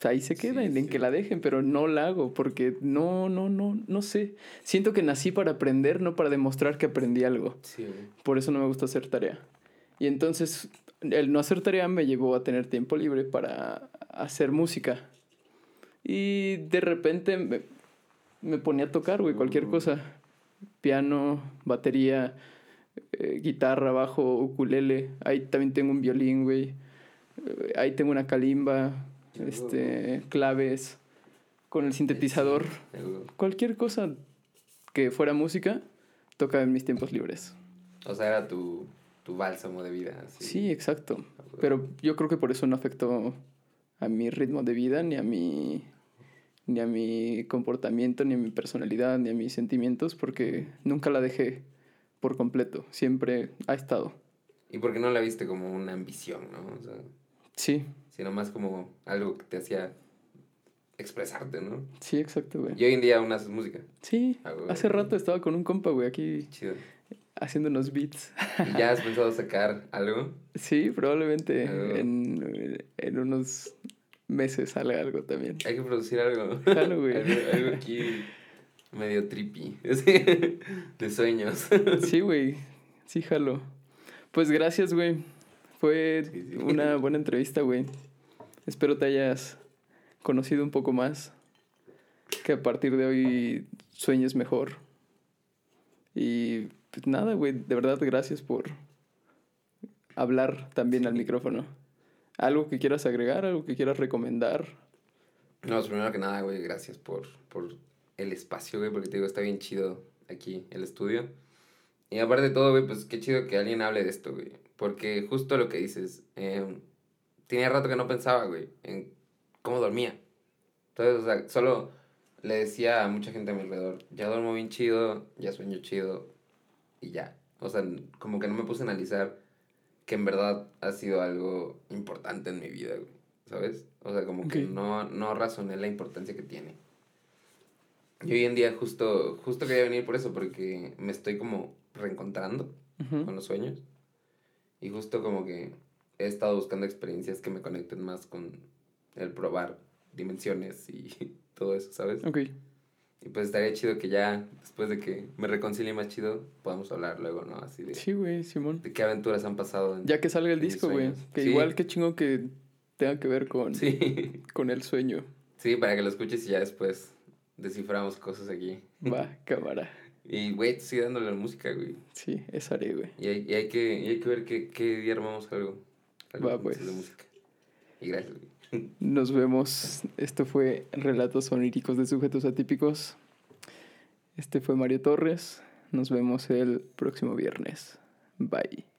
ahí se queda, en que la dejen, pero no la hago porque no, no, no, no sé. Siento que nací para aprender, no para demostrar que aprendí algo. por eso no me gusta hacer tarea. Y entonces el no hacer tarea me llevó a tener tiempo libre para hacer música. Y de repente me, me ponía a tocar, güey, cualquier cosa. Piano, batería, eh, guitarra, bajo, ukulele. Ahí también tengo un violín, güey. Eh, ahí tengo una calimba, este, claves, con el sintetizador. Cualquier cosa que fuera música, tocaba en mis tiempos libres. O sea, era tu, tu bálsamo de vida. Sí, exacto. Pero yo creo que por eso no afectó a mi ritmo de vida ni a mi ni a mi comportamiento, ni a mi personalidad, ni a mis sentimientos, porque nunca la dejé por completo, siempre ha estado. ¿Y por qué no la viste como una ambición, no? sí. Sino más como algo que te hacía expresarte, ¿no? Sí, exacto, güey. Y hoy en día aún haces música. Sí, Ah, hace rato estaba con un compa, güey, aquí Chido. haciendo unos beats. ¿Y ya has pensado sacar algo? (laughs) Sí, probablemente en, en unos meses salga algo también. Hay que producir algo. Jalo, güey. algo, algo aquí medio trippy. (laughs) De sueños. Sí, güey. Sí, jalo. Pues gracias, güey. Fue Sí, sí. una buena entrevista, güey. Espero te hayas conocido un poco más. Que a partir de hoy sueñes mejor. Y pues nada, güey. De verdad, gracias por hablar también al micrófono. ¿Algo que quieras agregar? ¿Algo que quieras recomendar? No, pues primero que nada, güey, gracias por, por el espacio, güey, porque te digo, está bien chido aquí el estudio. Y aparte de todo, güey, pues qué chido que alguien hable de esto, güey. Porque justo lo que dices, eh, tenía rato que no pensaba, güey, en cómo dormía. Entonces, o sea, solo le decía a mucha gente a mi alrededor, ya duermo bien chido, ya sueño chido, y ya. O sea, como que no me puse a analizar que en verdad ha sido algo importante en mi vida, güey. ¿Sabes? O sea, como que Ok. no, no razoné la importancia que tiene. Y hoy en día justo, justo quería venir por eso, porque me estoy como reencontrando Ujú. con los sueños. Y justo como que he estado buscando experiencias que me conecten más con el probar dimensiones y (laughs) todo eso, ¿sabes? Ok. Y pues estaría chido que ya, después de que me reconcilie más chido, podamos hablar luego, ¿no? Así de, Sí, güey, Simón. de qué aventuras han pasado. en- Ya que salga el disco, güey. Que Sí. igual que chingo que tenga que ver con, Sí, con el sueño. sí, para que lo escuches y ya después desciframos cosas aquí. Va, cámara. Y, güey, sigue dándole la música, güey. Sí, eso haré, güey. Y hay, y hay, que, y hay que ver qué, qué día armamos algo. algo Va, pues. De música. Y gracias, güey. Nos vemos. Esto fue Relatos Oníricos de Sujetos Atípicos. Este fue Mario Torres. Nos vemos el próximo viernes. Bye.